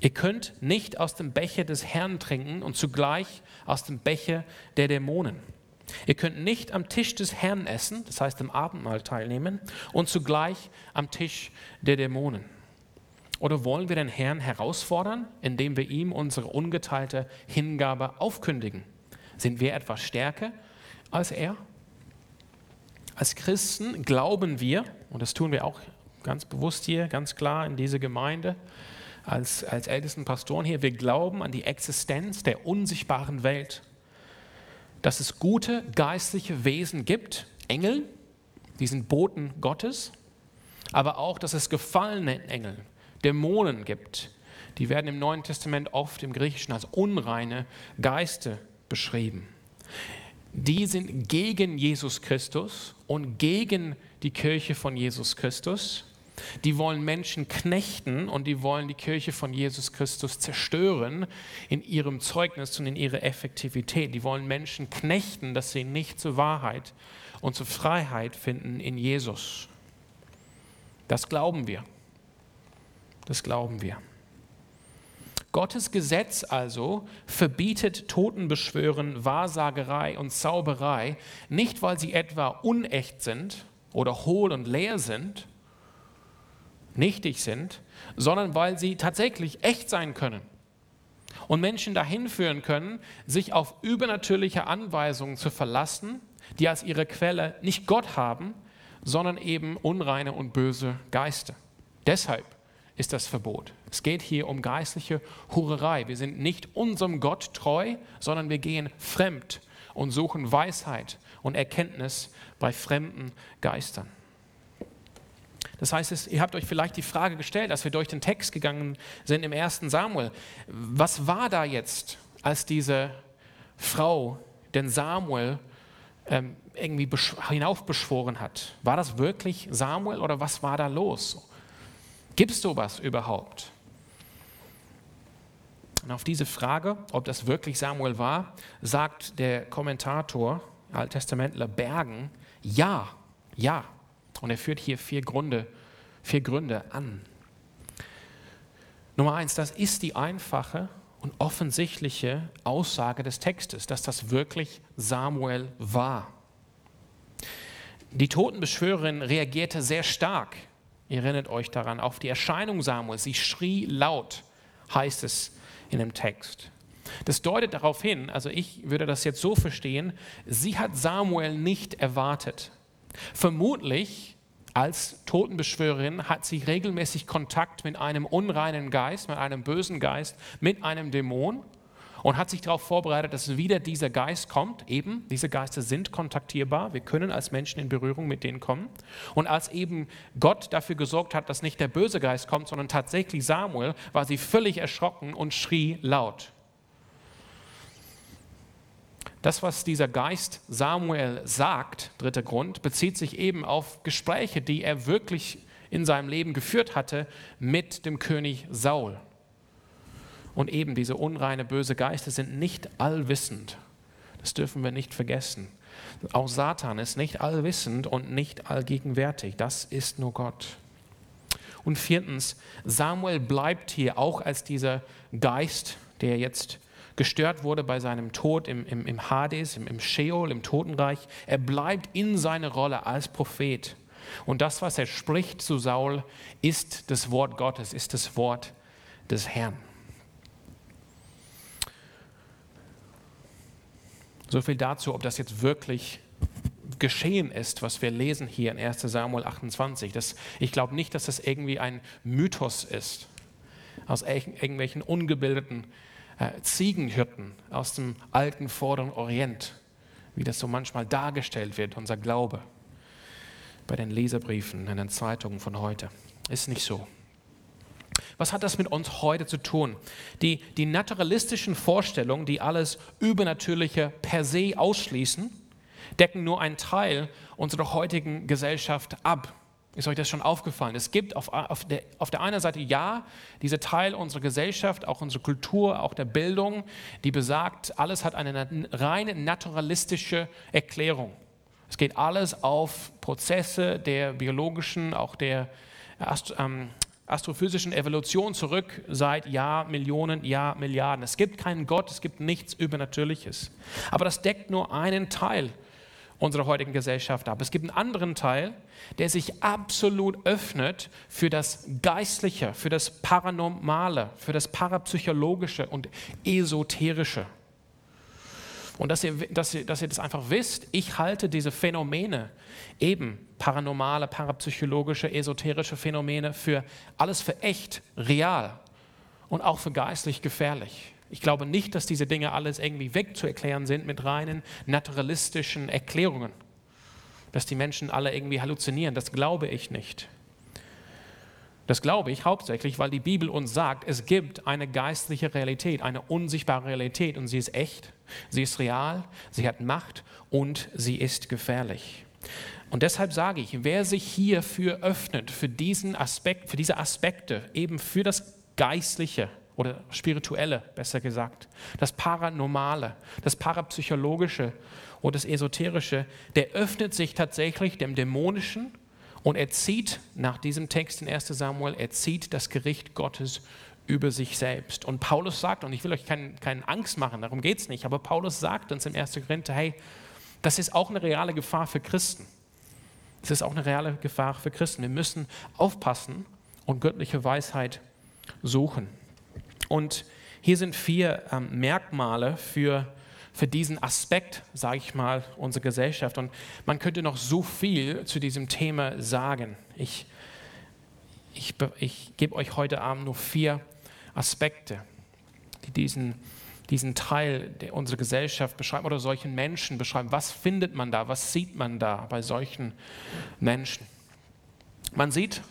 Ihr könnt nicht aus dem Becher des Herrn trinken und zugleich aus dem Becher der Dämonen. Ihr könnt nicht am Tisch des Herrn essen, das heißt im Abendmahl teilnehmen, und zugleich am Tisch der Dämonen. Oder wollen wir den Herrn herausfordern, indem wir ihm unsere ungeteilte Hingabe aufkündigen? Sind wir etwas stärker als er? Als Christen glauben wir, und das tun wir auch ganz bewusst hier, ganz klar in diese Gemeinde, als, als ältesten Pastoren hier, wir glauben an die Existenz der unsichtbaren Welt. Dass es gute geistliche Wesen gibt, Engel, die sind Boten Gottes, aber auch, dass es gefallene Engel, Dämonen gibt. Die werden im Neuen Testament oft im Griechischen als unreine Geiste beschrieben. Die sind gegen Jesus Christus und gegen die Kirche von Jesus Christus. Die wollen Menschen knechten und die wollen die Kirche von Jesus Christus zerstören in ihrem Zeugnis und in ihrer Effektivität. Die wollen Menschen knechten, dass sie nicht zur Wahrheit und zur Freiheit finden in Jesus. Das glauben wir. Das glauben wir. Gottes Gesetz also verbietet Totenbeschwören, Wahrsagerei und Zauberei, nicht weil sie etwa unecht sind oder hohl und leer sind, nichtig sind, sondern weil sie tatsächlich echt sein können und Menschen dahin führen können, sich auf übernatürliche Anweisungen zu verlassen, die als ihre Quelle nicht Gott haben, sondern eben unreine und böse Geister. Deshalb ist das Verbot. Es geht hier um geistliche Hurerei. Wir sind nicht unserem Gott treu, sondern wir gehen fremd und suchen Weisheit und Erkenntnis bei fremden Geistern. Das heißt, ihr habt euch vielleicht die Frage gestellt, als wir durch den Text gegangen sind im ersten Samuel, was war da jetzt, als diese Frau den Samuel ähm, irgendwie hinaufbeschworen hat? War das wirklich Samuel oder was war da los? Gibt es sowas überhaupt? Und auf diese Frage, ob das wirklich Samuel war, sagt der Kommentator, Alttestamentler Bergen, ja, ja. Und er führt hier vier Gründe, vier Gründe an. Nummer eins, das ist die einfache und offensichtliche Aussage des Textes, dass das wirklich Samuel war. Die Totenbeschwörerin reagierte sehr stark, ihr erinnert euch daran, auf die Erscheinung Samuels. Sie schrie laut, heißt es in dem Text. Das deutet darauf hin, also ich würde das jetzt so verstehen, sie hat Samuel nicht erwartet. Vermutlich als Totenbeschwörerin hat sie regelmäßig Kontakt mit einem unreinen Geist, mit einem bösen Geist, mit einem Dämon und hat sich darauf vorbereitet, dass wieder dieser Geist kommt. Eben, diese Geister sind kontaktierbar. Wir können als Menschen in Berührung mit denen kommen. Und als eben Gott dafür gesorgt hat, dass nicht der böse Geist kommt, sondern tatsächlich Samuel, war sie völlig erschrocken und schrie laut. Das, was dieser Geist Samuel sagt, dritter Grund, bezieht sich eben auf Gespräche, die er wirklich in seinem Leben geführt hatte mit dem König Saul. Und eben diese unreine, böse Geister sind nicht allwissend. Das dürfen wir nicht vergessen. Auch Satan ist nicht allwissend und nicht allgegenwärtig. Das ist nur Gott. Und viertens, Samuel bleibt hier auch als dieser Geist, der jetzt gestört wurde bei seinem Tod im, im, im Hades, im, im Sheol, im Totenreich. Er bleibt in seiner Rolle als Prophet. Und das, was er spricht zu Saul, ist das Wort Gottes, ist das Wort des Herrn. So viel dazu, ob das jetzt wirklich geschehen ist, was wir lesen hier in 1 Samuel 28. Das, ich glaube nicht, dass das irgendwie ein Mythos ist, aus irgendwelchen ungebildeten äh, Ziegenhirten aus dem alten Vorderen Orient, wie das so manchmal dargestellt wird, unser Glaube bei den Leserbriefen in den Zeitungen von heute. Ist nicht so. Was hat das mit uns heute zu tun? Die, die naturalistischen Vorstellungen, die alles Übernatürliche per se ausschließen, decken nur einen Teil unserer heutigen Gesellschaft ab. Ist euch das schon aufgefallen? Es gibt auf, auf, der, auf der einen Seite ja diese Teil unserer Gesellschaft, auch unserer Kultur, auch der Bildung, die besagt, alles hat eine reine naturalistische Erklärung. Es geht alles auf Prozesse der biologischen, auch der Ast, ähm, astrophysischen Evolution zurück seit Jahr, Millionen, Jahr, Milliarden. Es gibt keinen Gott, es gibt nichts Übernatürliches. Aber das deckt nur einen Teil unserer heutigen Gesellschaft ab. Es gibt einen anderen Teil, der sich absolut öffnet für das Geistliche, für das Paranormale, für das Parapsychologische und Esoterische. Und dass ihr, dass, ihr, dass ihr das einfach wisst, ich halte diese Phänomene, eben paranormale, parapsychologische, esoterische Phänomene, für alles für echt, real und auch für geistlich gefährlich. Ich glaube nicht, dass diese Dinge alles irgendwie wegzuerklären sind mit reinen naturalistischen Erklärungen. Dass die Menschen alle irgendwie halluzinieren, das glaube ich nicht. Das glaube ich hauptsächlich, weil die Bibel uns sagt, es gibt eine geistliche Realität, eine unsichtbare Realität und sie ist echt, sie ist real, sie hat Macht und sie ist gefährlich. Und deshalb sage ich, wer sich hierfür öffnet, für diesen Aspekt, für diese Aspekte, eben für das Geistliche oder Spirituelle, besser gesagt, das Paranormale, das Parapsychologische oder das Esoterische, der öffnet sich tatsächlich dem Dämonischen und er zieht nach diesem Text in 1 Samuel, er zieht das Gericht Gottes über sich selbst. Und Paulus sagt, und ich will euch keine, keine Angst machen, darum geht es nicht, aber Paulus sagt uns im 1. Korinther, hey, das ist auch eine reale Gefahr für Christen. Das ist auch eine reale Gefahr für Christen. Wir müssen aufpassen und göttliche Weisheit suchen. Und hier sind vier ähm, Merkmale für für diesen Aspekt, sage ich mal, unserer Gesellschaft. Und man könnte noch so viel zu diesem Thema sagen. Ich, ich, ich gebe euch heute Abend nur vier Aspekte, die diesen, diesen Teil unserer Gesellschaft beschreiben oder solchen Menschen beschreiben. Was findet man da? Was sieht man da bei solchen Menschen? Man sieht,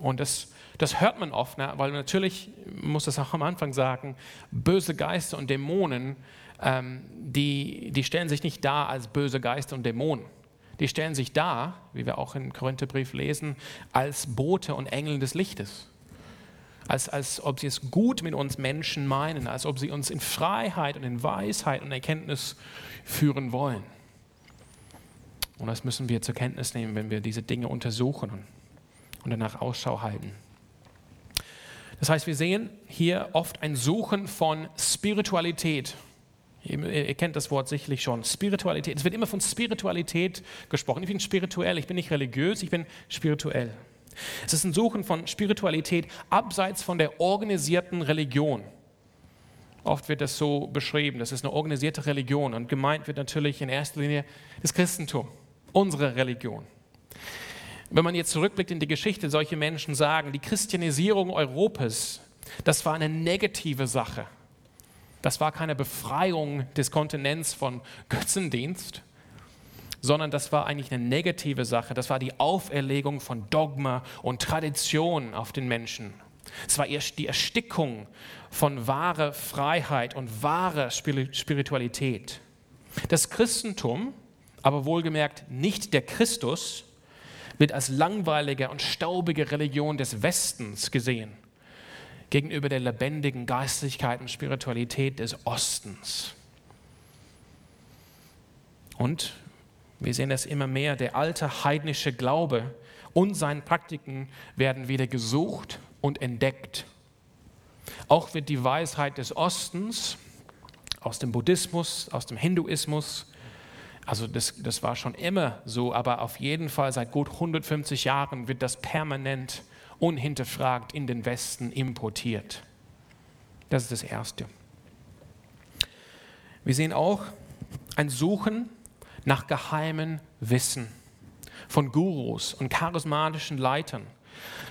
und das, das hört man oft, ne? weil natürlich, muss das auch am Anfang sagen, böse Geister und Dämonen ähm, die, die stellen sich nicht dar als böse Geister und Dämonen. Die stellen sich dar, wie wir auch im Korintherbrief lesen, als Bote und Engel des Lichtes. Als, als ob sie es gut mit uns Menschen meinen, als ob sie uns in Freiheit und in Weisheit und Erkenntnis führen wollen. Und das müssen wir zur Kenntnis nehmen, wenn wir diese Dinge untersuchen und danach Ausschau halten. Das heißt, wir sehen hier oft ein Suchen von Spiritualität Ihr kennt das Wort sicherlich schon. Spiritualität. Es wird immer von Spiritualität gesprochen. Ich bin spirituell, ich bin nicht religiös, ich bin spirituell. Es ist ein Suchen von Spiritualität abseits von der organisierten Religion. Oft wird das so beschrieben, das ist eine organisierte Religion und gemeint wird natürlich in erster Linie das Christentum, unsere Religion. Wenn man jetzt zurückblickt in die Geschichte, solche Menschen sagen, die Christianisierung Europas, das war eine negative Sache. Das war keine Befreiung des Kontinents von Götzendienst, sondern das war eigentlich eine negative Sache. Das war die Auferlegung von Dogma und Tradition auf den Menschen. Es war erst die Erstickung von wahrer Freiheit und wahrer Spiritualität. Das Christentum, aber wohlgemerkt nicht der Christus, wird als langweilige und staubige Religion des Westens gesehen gegenüber der lebendigen Geistlichkeit und Spiritualität des Ostens. Und wir sehen das immer mehr, der alte heidnische Glaube und seine Praktiken werden wieder gesucht und entdeckt. Auch wird die Weisheit des Ostens aus dem Buddhismus, aus dem Hinduismus, also das, das war schon immer so, aber auf jeden Fall seit gut 150 Jahren wird das permanent unhinterfragt in den Westen importiert. Das ist das Erste. Wir sehen auch ein Suchen nach geheimen Wissen von Gurus und charismatischen Leitern.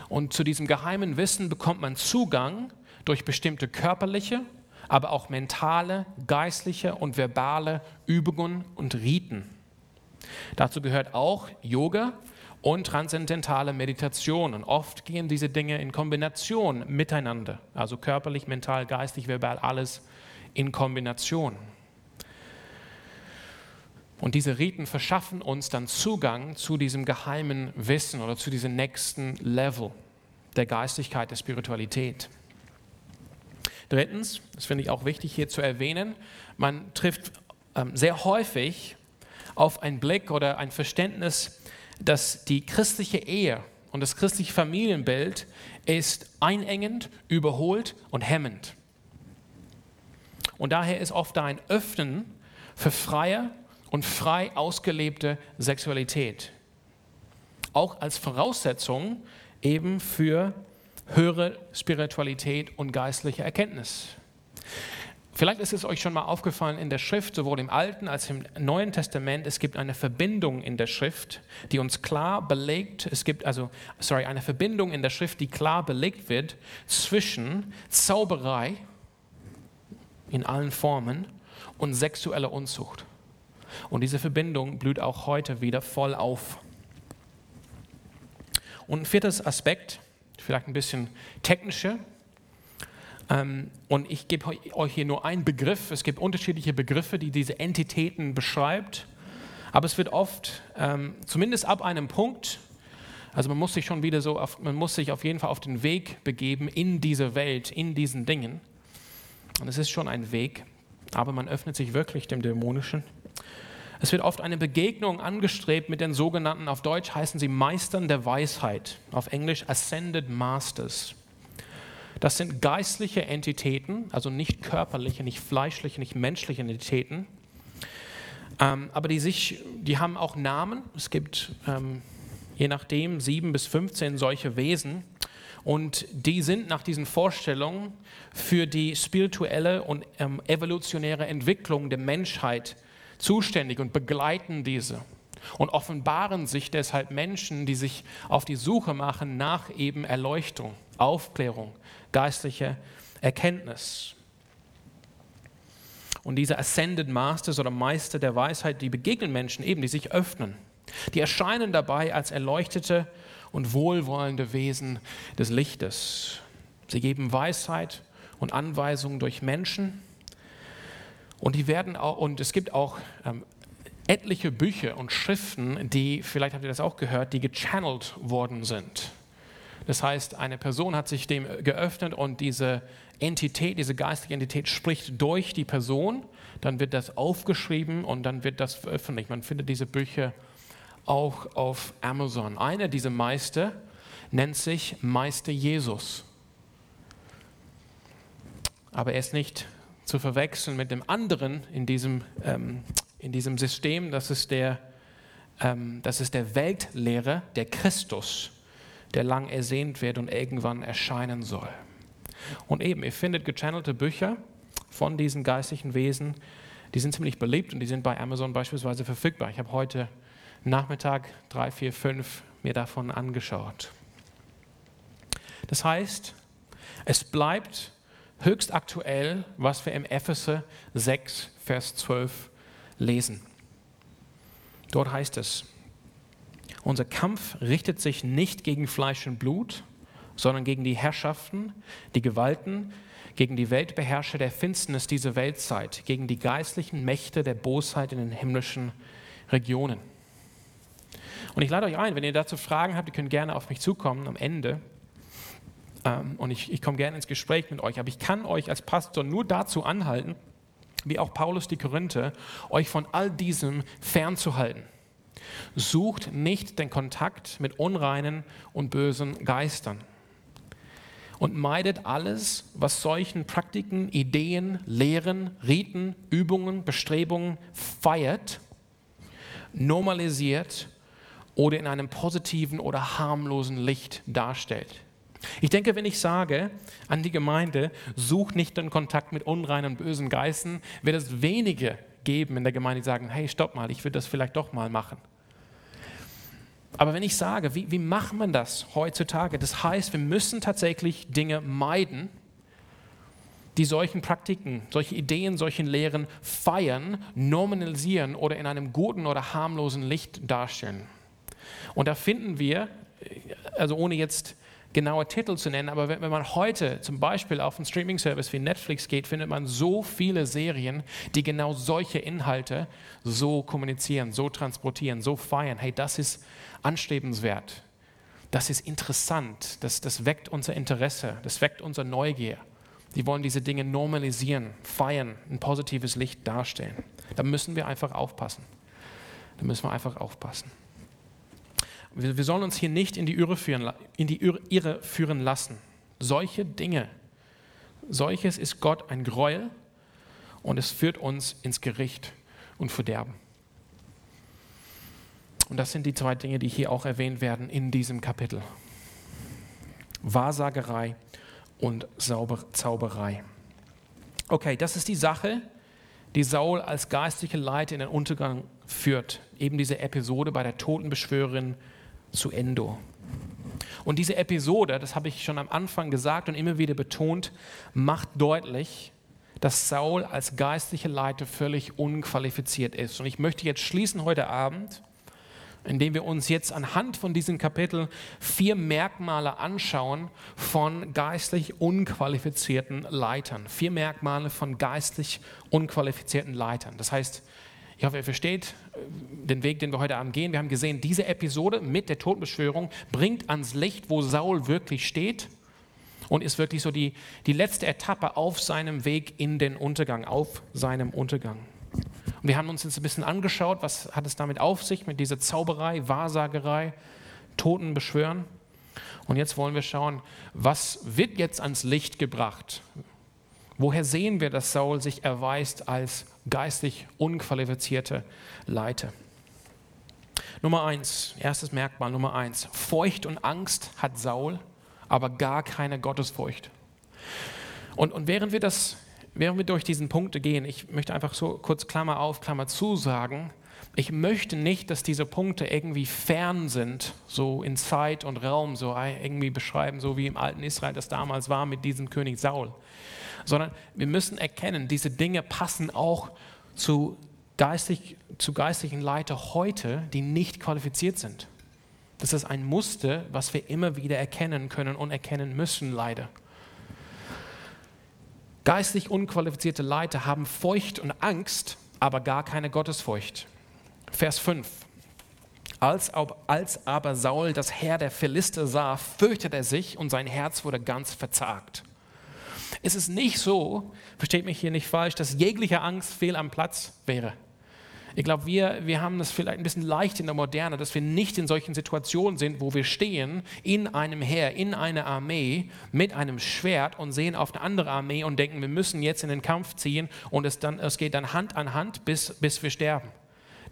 Und zu diesem geheimen Wissen bekommt man Zugang durch bestimmte körperliche, aber auch mentale, geistliche und verbale Übungen und Riten. Dazu gehört auch Yoga, und transzendentale Meditation. Und oft gehen diese Dinge in Kombination miteinander, also körperlich, mental, geistig, verbal, alles in Kombination. Und diese Riten verschaffen uns dann Zugang zu diesem geheimen Wissen oder zu diesem nächsten Level der Geistigkeit, der Spiritualität. Drittens, das finde ich auch wichtig hier zu erwähnen, man trifft ähm, sehr häufig auf einen Blick oder ein Verständnis dass die christliche Ehe und das christliche Familienbild ist einengend, überholt und hemmend. Und daher ist oft ein Öffnen für freie und frei ausgelebte Sexualität. Auch als Voraussetzung eben für höhere Spiritualität und geistliche Erkenntnis. Vielleicht ist es euch schon mal aufgefallen in der Schrift, sowohl im Alten als auch im Neuen Testament, es gibt eine Verbindung in der Schrift, die uns klar belegt, es gibt also, sorry, eine Verbindung in der Schrift, die klar belegt wird zwischen Zauberei in allen Formen und sexueller Unzucht. Und diese Verbindung blüht auch heute wieder voll auf. Und ein viertes Aspekt, vielleicht ein bisschen technischer, ähm, und ich gebe euch hier nur einen Begriff. Es gibt unterschiedliche Begriffe, die diese Entitäten beschreibt. Aber es wird oft, ähm, zumindest ab einem Punkt, also man muss sich schon wieder so, auf, man muss sich auf jeden Fall auf den Weg begeben in diese Welt, in diesen Dingen. Und es ist schon ein Weg, aber man öffnet sich wirklich dem Dämonischen. Es wird oft eine Begegnung angestrebt mit den sogenannten, auf Deutsch heißen sie Meistern der Weisheit, auf Englisch Ascended Masters. Das sind geistliche Entitäten, also nicht körperliche, nicht fleischliche, nicht menschliche Entitäten. Ähm, aber die, sich, die haben auch Namen. Es gibt ähm, je nachdem sieben bis 15 solche Wesen. Und die sind nach diesen Vorstellungen für die spirituelle und ähm, evolutionäre Entwicklung der Menschheit zuständig und begleiten diese und offenbaren sich deshalb Menschen, die sich auf die Suche machen nach eben Erleuchtung, Aufklärung, geistliche Erkenntnis. Und diese Ascended Masters oder Meister der Weisheit, die begegnen Menschen eben, die sich öffnen. Die erscheinen dabei als erleuchtete und wohlwollende Wesen des Lichtes. Sie geben Weisheit und Anweisungen durch Menschen. Und die werden auch, und es gibt auch ähm, etliche Bücher und Schriften, die, vielleicht habt ihr das auch gehört, die gechannelt worden sind. Das heißt, eine Person hat sich dem geöffnet und diese Entität, diese geistige Entität spricht durch die Person, dann wird das aufgeschrieben und dann wird das veröffentlicht. Man findet diese Bücher auch auf Amazon. Einer dieser Meister nennt sich Meister Jesus. Aber er ist nicht zu verwechseln mit dem anderen in diesem ähm, in diesem System, das ist der, ähm, das ist der Weltlehrer, der Christus, der lang ersehnt wird und irgendwann erscheinen soll. Und eben, ihr findet gechannelte Bücher von diesen geistlichen Wesen, die sind ziemlich beliebt und die sind bei Amazon beispielsweise verfügbar. Ich habe heute Nachmittag drei, vier, fünf mir davon angeschaut. Das heißt, es bleibt höchst aktuell, was wir im Epheser 6, Vers 12 lesen. Dort heißt es, unser Kampf richtet sich nicht gegen Fleisch und Blut, sondern gegen die Herrschaften, die Gewalten, gegen die Weltbeherrscher der Finsternis dieser Weltzeit, gegen die geistlichen Mächte der Bosheit in den himmlischen Regionen. Und ich lade euch ein, wenn ihr dazu Fragen habt, ihr könnt gerne auf mich zukommen am Ende. Ähm, und ich, ich komme gerne ins Gespräch mit euch. Aber ich kann euch als Pastor nur dazu anhalten, wie auch Paulus die Korinther, euch von all diesem fernzuhalten. Sucht nicht den Kontakt mit unreinen und bösen Geistern. Und meidet alles, was solchen Praktiken, Ideen, Lehren, Riten, Übungen, Bestrebungen feiert, normalisiert oder in einem positiven oder harmlosen Licht darstellt. Ich denke, wenn ich sage an die Gemeinde, such nicht den Kontakt mit unreinen und bösen Geistern, wird es wenige geben in der Gemeinde, die sagen, hey, stopp mal, ich würde das vielleicht doch mal machen. Aber wenn ich sage, wie, wie macht man das heutzutage? Das heißt, wir müssen tatsächlich Dinge meiden, die solchen Praktiken, solche Ideen, solchen Lehren feiern, normalisieren oder in einem guten oder harmlosen Licht darstellen. Und da finden wir, also ohne jetzt genaue Titel zu nennen, aber wenn, man heute zum Beispiel auf einen Streaming-Service wie Netflix geht, findet man so viele Serien, die genau solche Inhalte so kommunizieren, so transportieren, so feiern. Hey, das ist anstrebenswert. Das ist interessant. Das, das weckt unser Interesse. Das weckt unser Neugier. Die wollen diese Dinge normalisieren, feiern, ein positives Licht darstellen. Da müssen wir einfach aufpassen. Da müssen wir einfach aufpassen. Wir, wir sollen uns hier nicht in die, Irre führen, in die Irre führen lassen. Solche Dinge, solches ist Gott ein Gräuel und es führt uns ins Gericht und Verderben. Und das sind die zwei Dinge, die hier auch erwähnt werden in diesem Kapitel. Wahrsagerei und Zauberei. Okay, das ist die Sache, die Saul als geistliche Leiter in den Untergang führt. Eben diese Episode bei der Totenbeschwörerin zu Endo. Und diese Episode, das habe ich schon am Anfang gesagt und immer wieder betont, macht deutlich, dass Saul als geistliche Leiter völlig unqualifiziert ist. Und ich möchte jetzt schließen heute Abend, indem wir uns jetzt anhand von diesem Kapitel vier Merkmale anschauen von geistlich unqualifizierten Leitern. Vier Merkmale von geistlich unqualifizierten Leitern. Das heißt, ich hoffe, ihr versteht äh, den Weg, den wir heute Abend gehen. Wir haben gesehen, diese Episode mit der Totenbeschwörung bringt ans Licht, wo Saul wirklich steht und ist wirklich so die, die letzte Etappe auf seinem Weg in den Untergang, auf seinem Untergang. Und wir haben uns jetzt ein bisschen angeschaut, was hat es damit auf sich, mit dieser Zauberei, Wahrsagerei, Toten beschwören. Und jetzt wollen wir schauen, was wird jetzt ans Licht gebracht? Woher sehen wir, dass Saul sich erweist als geistlich unqualifizierte Leiter? Nummer eins, erstes Merkmal Nummer eins. Furcht und Angst hat Saul, aber gar keine Gottesfurcht. Und, und während wir das während wir durch diesen Punkte gehen, ich möchte einfach so kurz Klammer auf, Klammer zu sagen, ich möchte nicht, dass diese Punkte irgendwie fern sind, so in Zeit und Raum, so irgendwie beschreiben, so wie im alten Israel das damals war mit diesem König Saul sondern wir müssen erkennen, diese Dinge passen auch zu, geistig, zu geistlichen Leiter heute, die nicht qualifiziert sind. Das ist ein Muster, was wir immer wieder erkennen können und erkennen müssen, leider. Geistlich unqualifizierte Leiter haben Furcht und Angst, aber gar keine Gottesfurcht. Vers 5. Als, als aber Saul das Heer der Philister sah, fürchtete er sich und sein Herz wurde ganz verzagt. Es ist nicht so, versteht mich hier nicht falsch, dass jegliche Angst fehl am Platz wäre. Ich glaube, wir, wir haben das vielleicht ein bisschen leicht in der Moderne, dass wir nicht in solchen Situationen sind, wo wir stehen in einem Heer, in einer Armee mit einem Schwert und sehen auf eine andere Armee und denken, wir müssen jetzt in den Kampf ziehen und es, dann, es geht dann Hand an Hand, bis, bis wir sterben.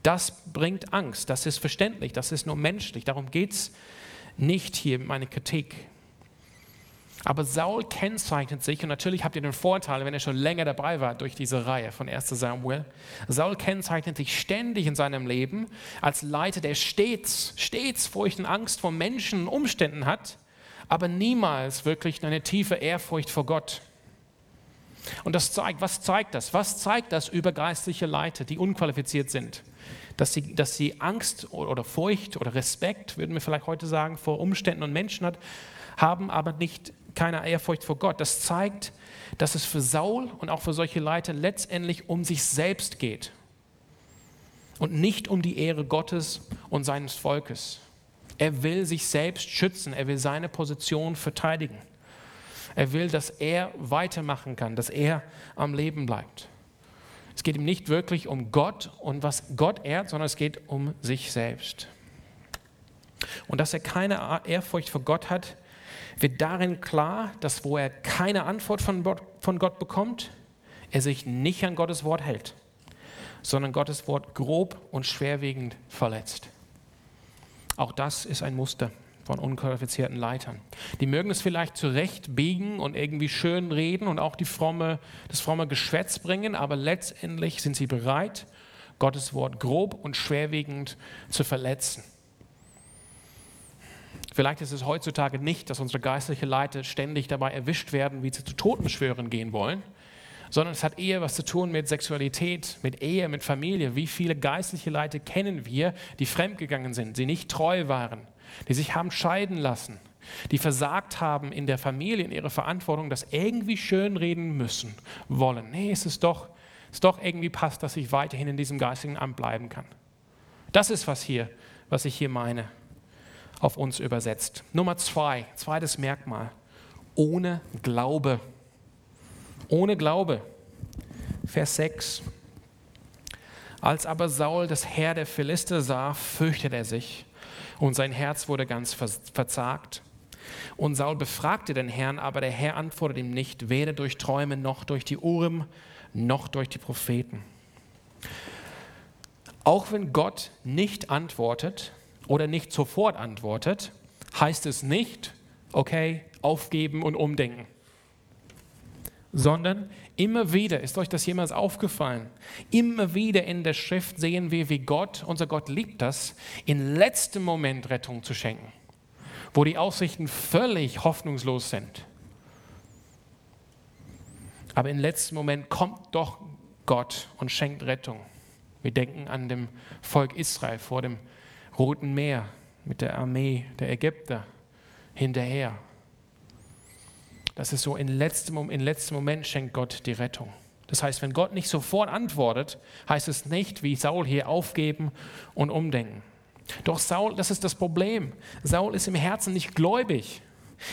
Das bringt Angst, das ist verständlich, das ist nur menschlich. Darum geht es nicht hier in meiner Kritik. Aber Saul kennzeichnet sich, und natürlich habt ihr den Vorteil, wenn ihr schon länger dabei wart durch diese Reihe von 1 Samuel, Saul kennzeichnet sich ständig in seinem Leben als Leiter, der stets, stets Furcht und Angst vor Menschen und Umständen hat, aber niemals wirklich eine tiefe Ehrfurcht vor Gott. Und das zeigt, was zeigt das? Was zeigt das über geistliche Leiter, die unqualifiziert sind? Dass sie, dass sie Angst oder Furcht oder Respekt, würden wir vielleicht heute sagen, vor Umständen und Menschen hat, haben, aber nicht keine Ehrfurcht vor Gott. Das zeigt, dass es für Saul und auch für solche Leiter letztendlich um sich selbst geht und nicht um die Ehre Gottes und seines Volkes. Er will sich selbst schützen, er will seine Position verteidigen. Er will, dass er weitermachen kann, dass er am Leben bleibt. Es geht ihm nicht wirklich um Gott und was Gott ehrt, sondern es geht um sich selbst. Und dass er keine Ehrfurcht vor Gott hat, wird darin klar, dass wo er keine Antwort von Gott, bekommt, er sich nicht an Gottes Wort hält, sondern Gottes Wort grob und schwerwiegend verletzt. Auch das ist ein Muster von unqualifizierten Leitern. Die mögen es vielleicht zurechtbiegen und irgendwie schön reden und auch die fromme, das fromme Geschwätz bringen, aber letztendlich sind sie bereit, Gottes Wort grob und schwerwiegend zu verletzen. Vielleicht ist es heutzutage nicht, dass unsere geistlichen Leiter ständig dabei erwischt werden, wie sie zu Totenbeschwören gehen wollen, sondern es hat eher was zu tun mit Sexualität, mit Ehe, mit Familie. Wie viele geistliche Leiter kennen wir, die fremdgegangen sind, die nicht treu waren, die sich haben scheiden lassen, die versagt haben in der Familie, in ihrer Verantwortung, das irgendwie schönreden müssen, wollen. Nee, es ist doch, es ist doch irgendwie passt, dass ich weiterhin in diesem geistigen Amt bleiben kann. Das ist was hier, was ich hier meine auf uns übersetzt. Nummer zwei, zweites Merkmal, ohne Glaube. Ohne Glaube. Vers 6. Als aber Saul das Heer der Philister sah, fürchtete er sich und sein Herz wurde ganz verzagt. Und Saul befragte den Herrn, aber der Herr antwortete ihm nicht, weder durch Träume noch durch die Urim noch durch die Propheten. Auch wenn Gott nicht antwortet, oder nicht sofort antwortet, heißt es nicht, okay, aufgeben und umdenken. sondern immer wieder, ist euch das jemals aufgefallen, immer wieder in der Schrift sehen wir, wie Gott, unser Gott liebt das, in letztem Moment Rettung zu schenken, wo die Aussichten völlig hoffnungslos sind. Aber im letzten Moment kommt doch Gott und schenkt Rettung. Wir denken an dem Volk Israel vor dem Roten Meer mit der Armee der Ägypter hinterher. Das ist so, in letztem, in letztem Moment schenkt Gott die Rettung. Das heißt, wenn Gott nicht sofort antwortet, heißt es nicht, wie Saul hier aufgeben und umdenken. Doch Saul, das ist das Problem. Saul ist im Herzen nicht gläubig.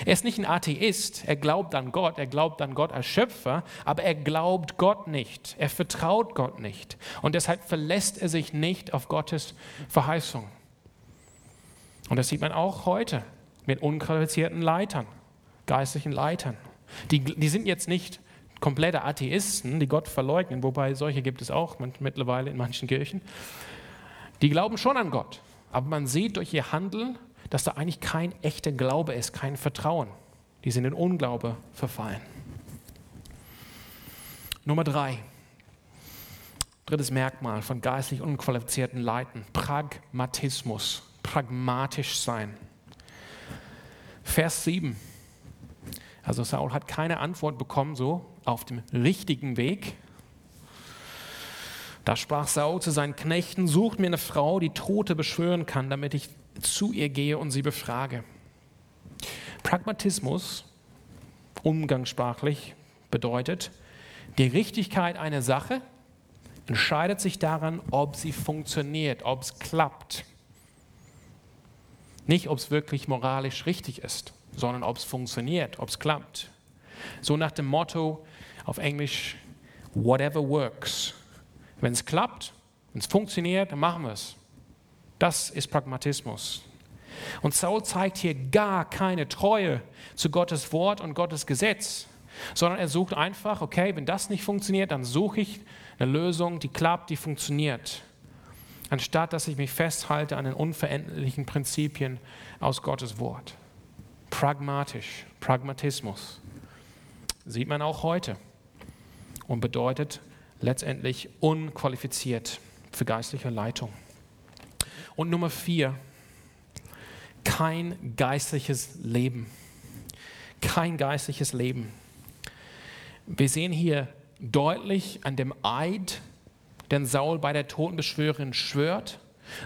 Er ist nicht ein Atheist, er glaubt an Gott, er glaubt an Gott als Schöpfer, aber er glaubt Gott nicht, er vertraut Gott nicht. Und deshalb verlässt er sich nicht auf Gottes Verheißung. Und das sieht man auch heute mit unqualifizierten Leitern geistlichen Leitern. Die, die sind jetzt nicht komplette Atheisten, die Gott verleugnen, wobei solche gibt es auch mittlerweile in manchen Kirchen. Die glauben schon an Gott, aber man sieht durch ihr Handeln, dass da eigentlich kein echter Glaube ist, kein Vertrauen. Die sind in Unglaube verfallen. Nummer drei. Drittes Merkmal von geistlich unqualifizierten Leuten. Pragmatismus. Pragmatisch sein. Vers 7. Also Saul hat keine Antwort bekommen, so auf dem richtigen Weg. Da sprach Saul zu seinen Knechten, sucht mir eine Frau, die Tote beschwören kann, damit ich zu ihr gehe und sie befrage. Pragmatismus, umgangssprachlich, bedeutet, die Richtigkeit einer Sache entscheidet sich daran, ob sie funktioniert, ob es klappt. Nicht, ob es wirklich moralisch richtig ist sondern ob es funktioniert, ob es klappt. So nach dem Motto auf Englisch, whatever works. Wenn es klappt, wenn es funktioniert, dann machen wir es. Das ist Pragmatismus. Und Saul zeigt hier gar keine Treue zu Gottes Wort und Gottes Gesetz, sondern er sucht einfach, okay, wenn das nicht funktioniert, dann suche ich eine Lösung, die klappt, die funktioniert. Anstatt dass ich mich festhalte an den unveränderlichen Prinzipien aus Gottes Wort pragmatisch, Pragmatismus. Sieht man auch heute und bedeutet letztendlich unqualifiziert für geistliche Leitung. Und Nummer vier, kein geistliches Leben. Kein geistliches Leben. Wir sehen hier deutlich an dem Eid, den Saul bei der Totenbeschwörerin schwört,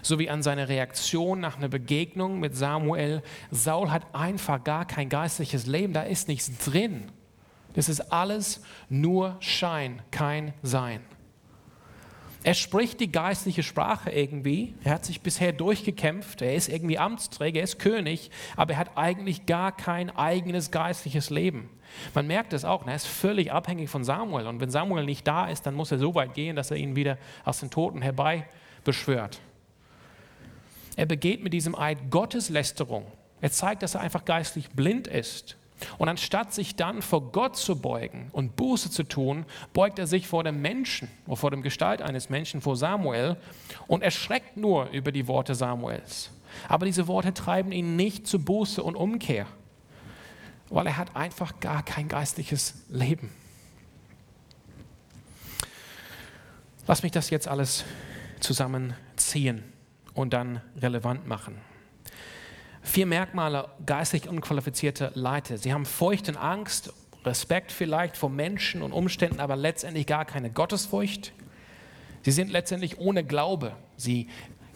sowie an seine Reaktion nach einer Begegnung mit Samuel. Saul hat einfach gar kein geistliches Leben, da ist nichts drin. Das ist alles nur Schein, kein Sein. Er spricht die geistliche Sprache irgendwie. Er hat sich bisher durchgekämpft. Er ist irgendwie Amtsträger, er ist König, aber er hat eigentlich gar kein eigenes geistliches Leben. Man merkt es auch, er ist völlig abhängig von Samuel. Und wenn Samuel nicht da ist, dann muss er so weit gehen, dass er ihn wieder aus den Toten herbei beschwört. Er begeht mit diesem Eid Gotteslästerung. Er zeigt, dass er einfach geistlich blind ist. Und anstatt sich dann vor Gott zu beugen und Buße zu tun, beugt er sich vor dem Menschen, vor dem Gestalt eines Menschen, vor Samuel und erschreckt nur über die Worte Samuels. Aber diese Worte treiben ihn nicht zu Buße und Umkehr, weil er hat einfach gar kein geistliches Leben. Lass mich das jetzt alles zusammenziehen und dann relevant machen. Vier Merkmale geistig unqualifizierte Leiter. Sie haben Furcht und Angst, Respekt vielleicht vor Menschen und Umständen, aber letztendlich gar keine Gottesfurcht. Sie sind letztendlich ohne Glaube. Sie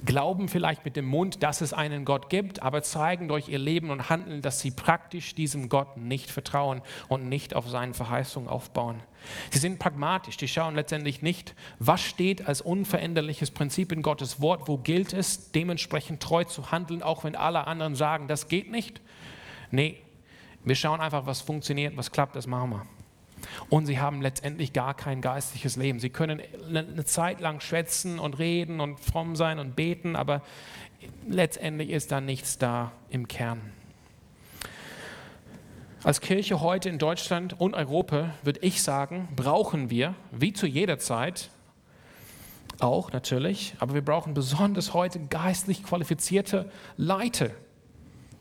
glauben vielleicht mit dem Mund, dass es einen Gott gibt, aber zeigen durch ihr Leben und Handeln, dass sie praktisch diesem Gott nicht vertrauen und nicht auf seinen Verheißungen aufbauen. Sie sind pragmatisch, die schauen letztendlich nicht, was steht als unveränderliches Prinzip in Gottes Wort, wo gilt es, dementsprechend treu zu handeln, auch wenn alle anderen sagen, das geht nicht. Nee, wir schauen einfach, was funktioniert, was klappt, das machen wir. Und sie haben letztendlich gar kein geistliches Leben. Sie können eine Zeit lang schwätzen und reden und fromm sein und beten, aber letztendlich ist da nichts da im Kern. Als Kirche heute in Deutschland und Europa würde ich sagen, brauchen wir, wie zu jeder Zeit, auch natürlich, aber wir brauchen besonders heute geistlich qualifizierte Leute.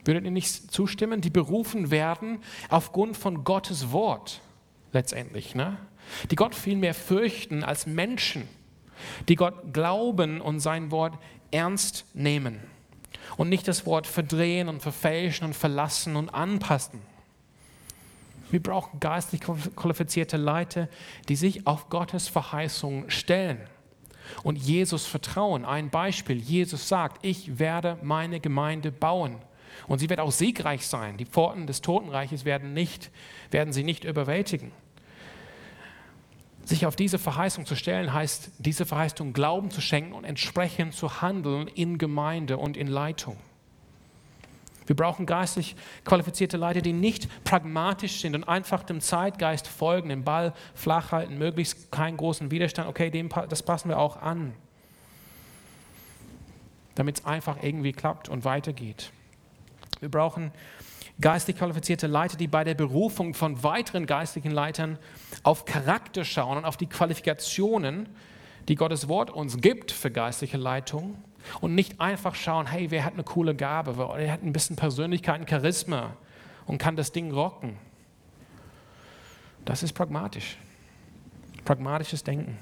Würdet ihr nicht zustimmen? Die berufen werden aufgrund von Gottes Wort letztendlich, ne? die Gott viel mehr fürchten als Menschen, die Gott glauben und sein Wort ernst nehmen und nicht das Wort verdrehen und verfälschen und verlassen und anpassen. Wir brauchen geistlich qualifizierte Leute, die sich auf Gottes Verheißung stellen und Jesus vertrauen. Ein Beispiel, Jesus sagt, ich werde meine Gemeinde bauen und sie wird auch siegreich sein. Die Pforten des Totenreiches werden, nicht, werden sie nicht überwältigen. Sich auf diese Verheißung zu stellen, heißt, diese Verheißung Glauben zu schenken und entsprechend zu handeln in Gemeinde und in Leitung. Wir brauchen geistlich qualifizierte Leiter, die nicht pragmatisch sind und einfach dem Zeitgeist folgen, den Ball flach halten, möglichst keinen großen Widerstand. Okay, dem, das passen wir auch an, damit es einfach irgendwie klappt und weitergeht. Wir brauchen geistlich qualifizierte Leiter, die bei der Berufung von weiteren geistlichen Leitern auf Charakter schauen und auf die Qualifikationen, die Gottes Wort uns gibt für geistliche Leitung und nicht einfach schauen, hey, wer hat eine coole Gabe, wer hat ein bisschen Persönlichkeit, ein Charisma und kann das Ding rocken. Das ist pragmatisch. Pragmatisches Denken.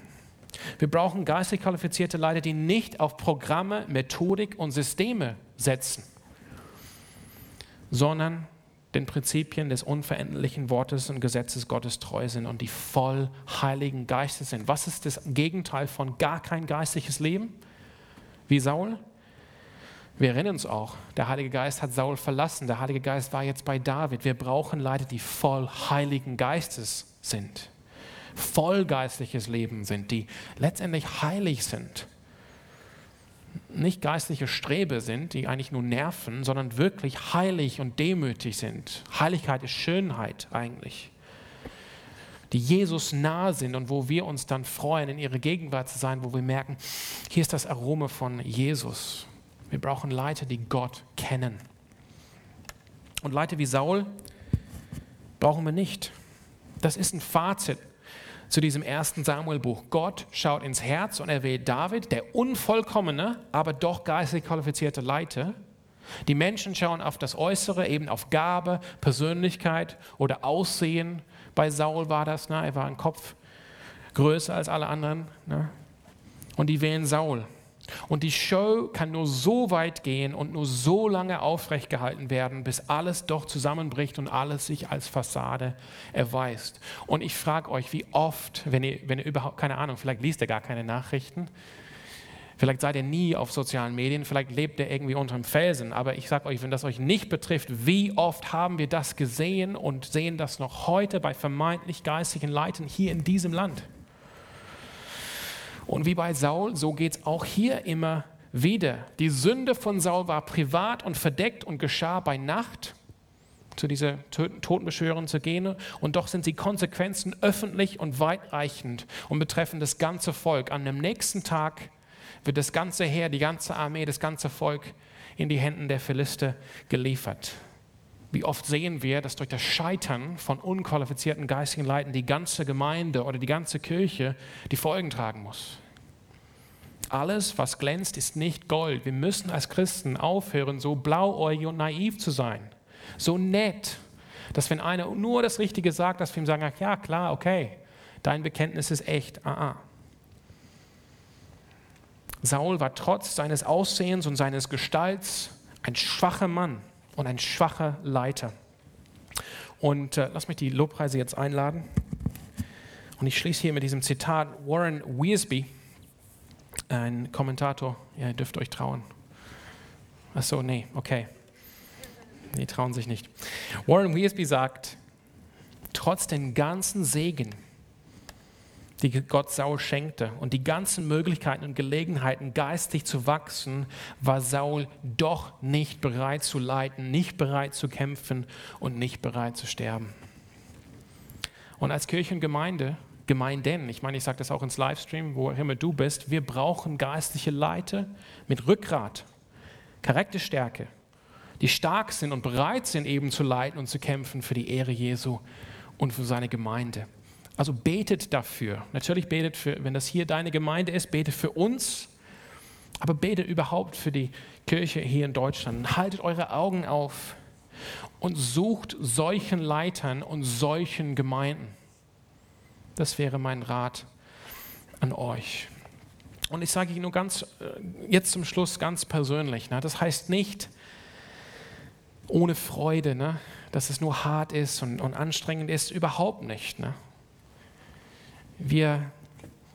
Wir brauchen geistig qualifizierte Leiter, die nicht auf Programme, Methodik und Systeme setzen, sondern den Prinzipien des unveränderlichen Wortes und Gesetzes Gottes treu sind und die voll heiligen Geistes sind. Was ist das Gegenteil von gar kein geistliches Leben? Wie Saul? Wir erinnern uns auch, der Heilige Geist hat Saul verlassen, der Heilige Geist war jetzt bei David. Wir brauchen Leute, die voll heiligen Geistes sind, voll geistliches Leben sind, die letztendlich heilig sind. Nicht geistliche Strebe sind, die eigentlich nur nerven, sondern wirklich heilig und demütig sind. Heiligkeit ist Schönheit eigentlich die Jesus nahe sind und wo wir uns dann freuen, in ihre Gegenwart zu sein, wo wir merken, hier ist das Aroma von Jesus. Wir brauchen Leute, die Gott kennen. Und Leute wie Saul brauchen wir nicht. Das ist ein Fazit zu diesem ersten Samuel-Buch. Gott schaut ins Herz und er wählt David, der unvollkommene, aber doch geistig qualifizierte Leiter. Die Menschen schauen auf das Äußere, eben auf Gabe, Persönlichkeit oder Aussehen bei Saul war das, ne? er war ein Kopf größer als alle anderen. Ne? Und die wählen Saul. Und die Show kann nur so weit gehen und nur so lange aufrecht gehalten werden, bis alles doch zusammenbricht und alles sich als Fassade erweist. Und ich frage euch, wie oft, wenn ihr, wenn ihr überhaupt, keine Ahnung, vielleicht liest ihr gar keine Nachrichten, Vielleicht seid ihr nie auf sozialen Medien, vielleicht lebt ihr irgendwie unter dem Felsen. Aber ich sage euch, wenn das euch nicht betrifft, wie oft haben wir das gesehen und sehen das noch heute bei vermeintlich geistigen Leitern hier in diesem Land? Und wie bei Saul, so geht es auch hier immer wieder. Die Sünde von Saul war privat und verdeckt und geschah bei Nacht zu dieser Totenbeschwörung zu gehen. Und doch sind die Konsequenzen öffentlich und weitreichend und betreffen das ganze Volk. An dem nächsten Tag wird das ganze Heer, die ganze Armee, das ganze Volk in die Händen der Philister geliefert. Wie oft sehen wir, dass durch das Scheitern von unqualifizierten geistigen Leuten die ganze Gemeinde oder die ganze Kirche die Folgen tragen muss. Alles, was glänzt, ist nicht Gold. Wir müssen als Christen aufhören, so blauäugig und naiv zu sein. So nett, dass wenn einer nur das Richtige sagt, dass wir ihm sagen, ach ja, klar, okay, dein Bekenntnis ist echt. Ah, ah. Saul war trotz seines Aussehens und seines Gestalts ein schwacher Mann und ein schwacher Leiter. Und äh, lass mich die Lobpreise jetzt einladen. Und ich schließe hier mit diesem Zitat Warren Wiersbe, ein Kommentator. Ja, ihr dürft euch trauen. Ach so, nee, okay. Die trauen sich nicht. Warren Wiersbe sagt, trotz den ganzen Segen, die Gott Saul schenkte und die ganzen Möglichkeiten und Gelegenheiten, geistig zu wachsen, war Saul doch nicht bereit zu leiten, nicht bereit zu kämpfen und nicht bereit zu sterben. Und als Kirchengemeinde, Gemeinden, ich meine, ich sage das auch ins Livestream, wo immer du bist, wir brauchen geistliche Leiter mit Rückgrat, Charakterstärke, die stark sind und bereit sind, eben zu leiten und zu kämpfen für die Ehre Jesu und für seine Gemeinde. Also betet dafür. Natürlich betet für, wenn das hier deine Gemeinde ist, betet für uns, aber betet überhaupt für die Kirche hier in Deutschland. Haltet eure Augen auf und sucht solchen Leitern und solchen Gemeinden. Das wäre mein Rat an euch. Und ich sage Ihnen nur ganz, äh, jetzt zum Schluss ganz persönlich, ne? das heißt nicht ohne Freude, ne? dass es nur hart ist und, und anstrengend ist, überhaupt nicht. Ne? Wir,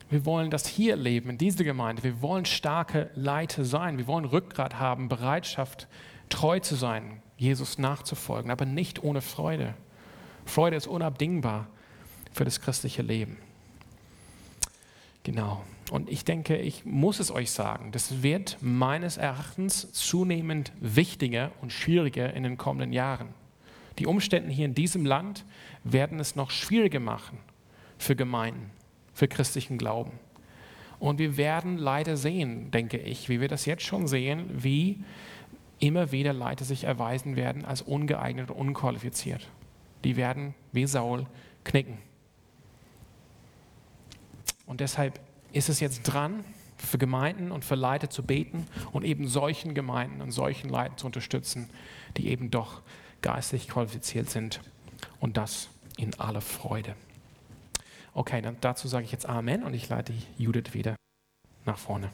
wir wollen das hier leben, in dieser Gemeinde. Wir wollen starke Leiter sein. Wir wollen Rückgrat haben, Bereitschaft, treu zu sein, Jesus nachzufolgen, aber nicht ohne Freude. Freude ist unabdingbar für das christliche Leben. Genau. Und ich denke, ich muss es euch sagen, das wird meines Erachtens zunehmend wichtiger und schwieriger in den kommenden Jahren. Die Umstände hier in diesem Land werden es noch schwieriger machen für Gemeinden, für christlichen Glauben. Und wir werden leider sehen, denke ich, wie wir das jetzt schon sehen, wie immer wieder Leiter sich erweisen werden als ungeeignet und unqualifiziert. Die werden wie Saul knicken. Und deshalb ist es jetzt dran, für Gemeinden und für Leiter zu beten und eben solchen Gemeinden und solchen Leuten zu unterstützen, die eben doch geistlich qualifiziert sind und das in aller Freude. Okay, dann dazu sage ich jetzt Amen und ich leite Judith wieder nach vorne.